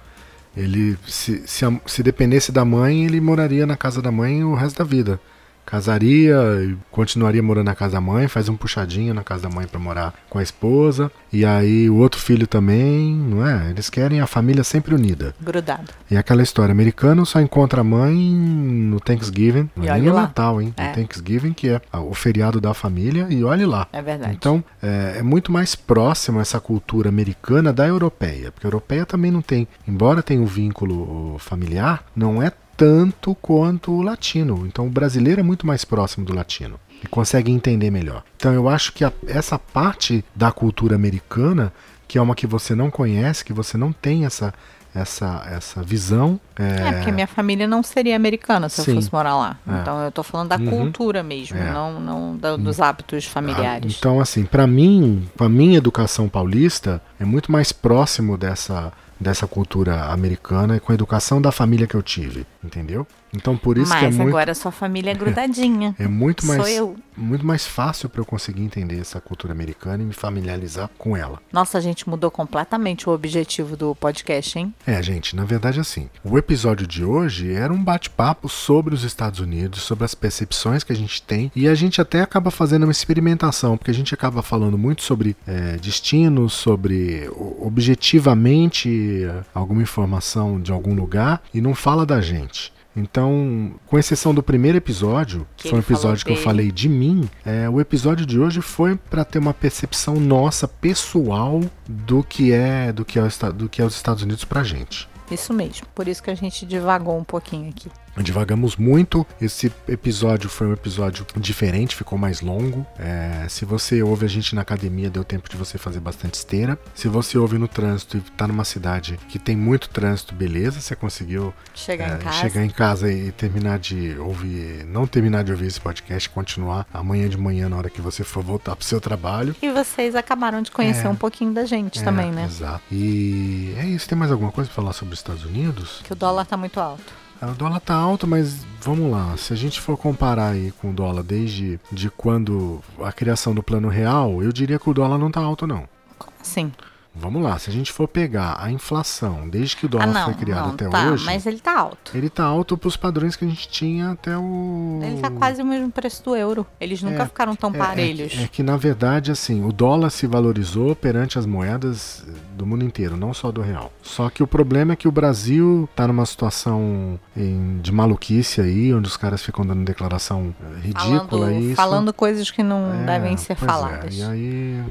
ele se, se, se dependesse da mãe ele moraria na casa da mãe o resto da vida. Casaria e continuaria morando na casa da mãe, faz um puxadinho na casa da mãe para morar com a esposa. E aí o outro filho também, não é? Eles querem a família sempre unida. Grudado. E aquela história, americano só encontra a mãe no Thanksgiving, E é olhe nem no lá. Natal, hein? É. No Thanksgiving, que é o feriado da família, e olhe lá. É verdade. Então, é, é muito mais próximo essa cultura americana da europeia, porque a europeia também não tem, embora tenha um vínculo familiar, não é tanto quanto o latino. Então, o brasileiro é muito mais próximo do latino e consegue entender melhor. Então, eu acho que a- essa parte da cultura americana, que é uma que você não conhece, que você não tem essa essa essa visão, É, porque minha família não seria americana se Sim. eu fosse morar lá. É. Então eu tô falando da Uhum. cultura mesmo, É. não, não da- dos hábitos familiares. Então, assim, para mim, a minha educação paulista, é muito mais próximo dessa, dessa cultura americana e com a educação da família que eu tive, entendeu? Então, por isso que é Mas muito, agora sua família é grudadinha. é muito Sou mais, eu. muito mais fácil para eu conseguir entender essa cultura americana e me familiarizar com ela. Nossa, a gente mudou completamente o objetivo do podcast, hein? É, gente, na verdade, assim, o episódio de hoje era um bate-papo sobre os Estados Unidos, sobre as percepções que a gente tem, e a gente até acaba fazendo uma experimentação, porque a gente acaba falando muito sobre é, destinos, sobre objetivamente é, alguma informação de algum lugar, e não fala da gente. Então, com exceção do primeiro episódio, que foi um episódio que eu falei de mim, é, o episódio de hoje foi para ter uma percepção nossa, pessoal, do que é do que é, o do que é os Estados Unidos pra gente. Isso mesmo. Por isso que a gente divagou um pouquinho aqui. Divagamos muito. Esse episódio foi um episódio diferente, ficou mais longo. É, se você ouve a gente na academia, deu tempo de você fazer bastante esteira. Se você ouve no trânsito e tá numa cidade que tem muito trânsito, beleza, você conseguiu Chegar é, em casa. chegar em casa e terminar de ouvir, não terminar de ouvir esse podcast, continuar amanhã de manhã na hora que você for voltar pro seu trabalho. E vocês acabaram de conhecer É. um pouquinho da gente É, também, né? Exato. E é isso. Tem mais alguma coisa pra falar sobre os Estados Unidos? Que o dólar tá muito alto. Ah, O dólar tá alto, mas vamos lá. Se a gente for comparar aí com o dólar desde de quando a criação do plano real, eu diria que o dólar não tá alto, não. Como assim? Vamos lá, se a gente for pegar a inflação desde que o ah, dólar não, foi criado não, até tá, hoje, mas ele tá alto. ele tá alto pros padrões que a gente tinha até o. Ele tá quase o mesmo preço do euro. Eles nunca É, ficaram tão É- parelhos. É, que- é que na verdade, assim, o dólar se valorizou perante as moedas do mundo inteiro, não só do real. Só que o problema é que o Brasil tá numa situação em- de maluquice aí, onde os caras ficam dando declaração eh, ridícula falando, isso. falando coisas que não É, devem ser é, faladas. E aí,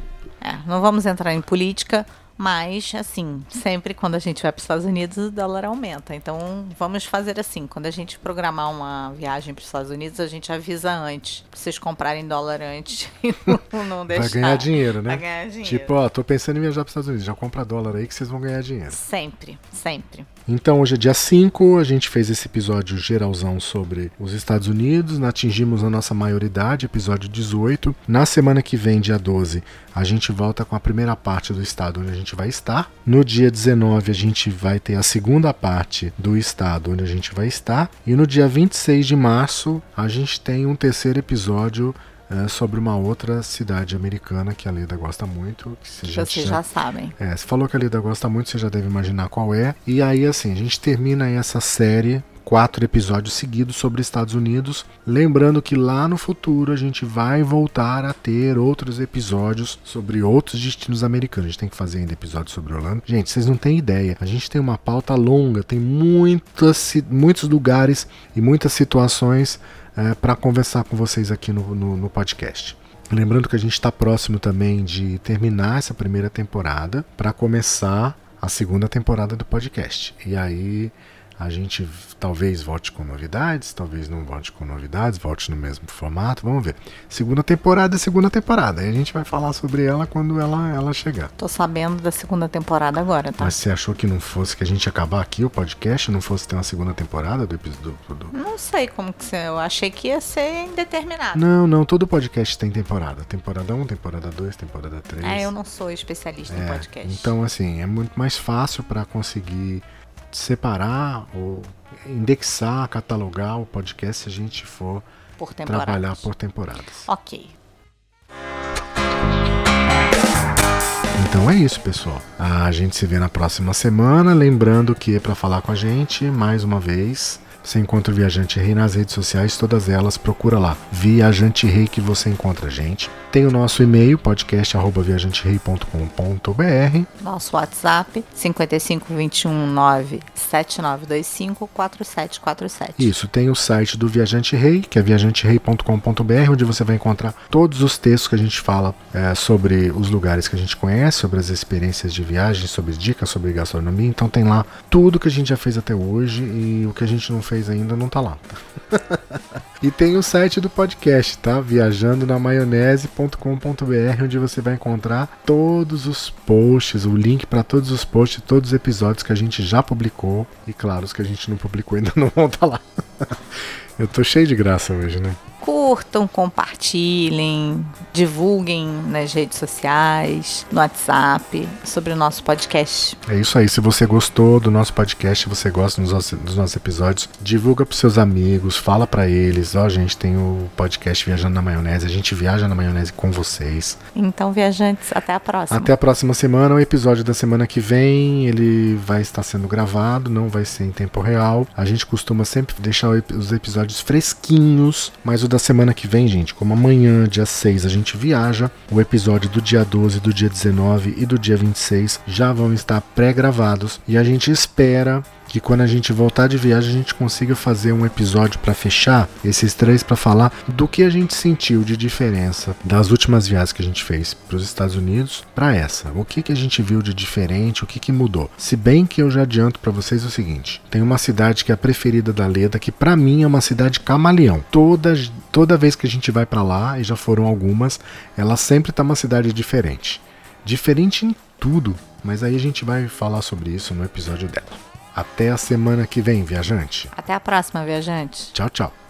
É, não vamos entrar em política, mas, assim, sempre quando a gente vai para os Estados Unidos, o dólar aumenta. Então, vamos fazer assim: quando a gente programar uma viagem para os Estados Unidos, a gente avisa antes, para vocês comprarem dólar antes e não, não deixar. vai ganhar dinheiro, né? Vai ganhar dinheiro. Tipo, ó, tô pensando em viajar para os Estados Unidos, já compra dólar aí que vocês vão ganhar dinheiro. Sempre, sempre. Então, hoje é dia 5, a gente fez esse episódio geralzão sobre os Estados Unidos, atingimos a nossa maioridade, episódio 18. Na semana que vem, dia 12, a gente volta com a primeira parte do estado onde a gente vai estar. No dia 19, a gente vai ter a segunda parte do estado onde a gente vai estar. E no dia 26 de março, a gente tem um terceiro episódio eh, sobre uma outra cidade americana que a Leda gosta muito. Que já Vocês tinha- já sabem. é, você falou que a Lida gosta muito, você já deve imaginar qual é. E aí, assim, a gente termina essa série, quatro episódios seguidos sobre Estados Unidos. Lembrando que lá no futuro a gente vai voltar a ter outros episódios sobre outros destinos americanos. A gente tem que fazer ainda episódios sobre Orlando. Gente, vocês não têm ideia. A gente tem uma pauta longa, tem muitas, muitos lugares e muitas situações para conversar com vocês aqui no- no- no podcast. Lembrando que a gente está próximo também de terminar essa primeira temporada para começar a segunda temporada do podcast. E aí a gente talvez volte com novidades, talvez não volte com novidades, volte no mesmo formato, vamos ver. Segunda temporada é segunda temporada, aí a gente vai falar sobre ela quando ela, ela chegar. Tô sabendo da segunda temporada agora, tá? Mas você achou que não fosse, que a gente ia acabar aqui o podcast, não fosse ter uma segunda temporada do episódio? Do, do- Não sei como que você. Eu achei que ia ser indeterminado. Não, não, todo podcast tem temporada. Temporada 1, temporada 2, temporada 3. É, eu não sou especialista em É, podcast. Então, assim, é muito mais fácil para conseguir separar ou indexar, catalogar o podcast se a gente for por trabalhar por temporadas. Ok. Então é isso, pessoal. A gente se vê na próxima semana. Lembrando que para falar com a gente, mais uma vez, Você encontra o Viajante Rei nas redes sociais, todas elas, procura lá. Viajante Rei que você encontra a gente. Tem o nosso e-mail, podcast.viajanterei.com.br. Nosso WhatsApp, 55219 7925 4747. Isso, tem o site do Viajante Rei, que é viajanterei.com.br, onde você vai encontrar todos os textos que a gente fala é, sobre os lugares que a gente conhece, sobre as experiências de viagem, sobre dicas sobre gastronomia. Então tem lá tudo que a gente já fez até hoje e o que a gente não fez ainda não tá lá. e tem o site do podcast, tá? Viajando na maionese.com.br, onde você vai encontrar todos os posts, o link para todos os posts, todos os episódios que a gente já publicou e claro, os que a gente não publicou ainda não vão estar tá lá. Eu tô cheio de graça hoje, né? curtam, compartilhem, divulguem nas redes sociais, no WhatsApp, sobre o nosso podcast. É isso aí. Se você gostou do nosso podcast, você gosta dos nossos, dos nossos episódios, divulga para seus amigos, fala para eles. Ó, oh, gente, tem o podcast Viajando na Maionese. A gente viaja na maionese com vocês. Então, viajantes, até a próxima. Até a próxima semana. O episódio da semana que vem, ele vai estar sendo gravado, não vai ser em tempo real. A gente costuma sempre deixar os episódios fresquinhos, mas o da semana que vem, gente, como amanhã, dia 6, a gente viaja, o episódio do dia 12, do dia 19 e do dia 26 já vão estar pré-gravados e a gente espera que quando a gente voltar de viagem a gente consiga fazer um episódio para fechar esses três para falar do que a gente sentiu de diferença das últimas viagens que a gente fez para os Estados Unidos para essa. O que que a gente viu de diferente, o que que mudou. Se bem que eu já adianto para vocês o seguinte, tem uma cidade que é a preferida da Leda, que para mim é uma cidade camaleão. Toda toda vez que a gente vai para lá e já foram algumas, ela sempre tá uma cidade diferente. Diferente em tudo, mas aí a gente vai falar sobre isso no episódio dela. Até a semana que vem, viajante. Até a próxima, viajante. Tchau, tchau.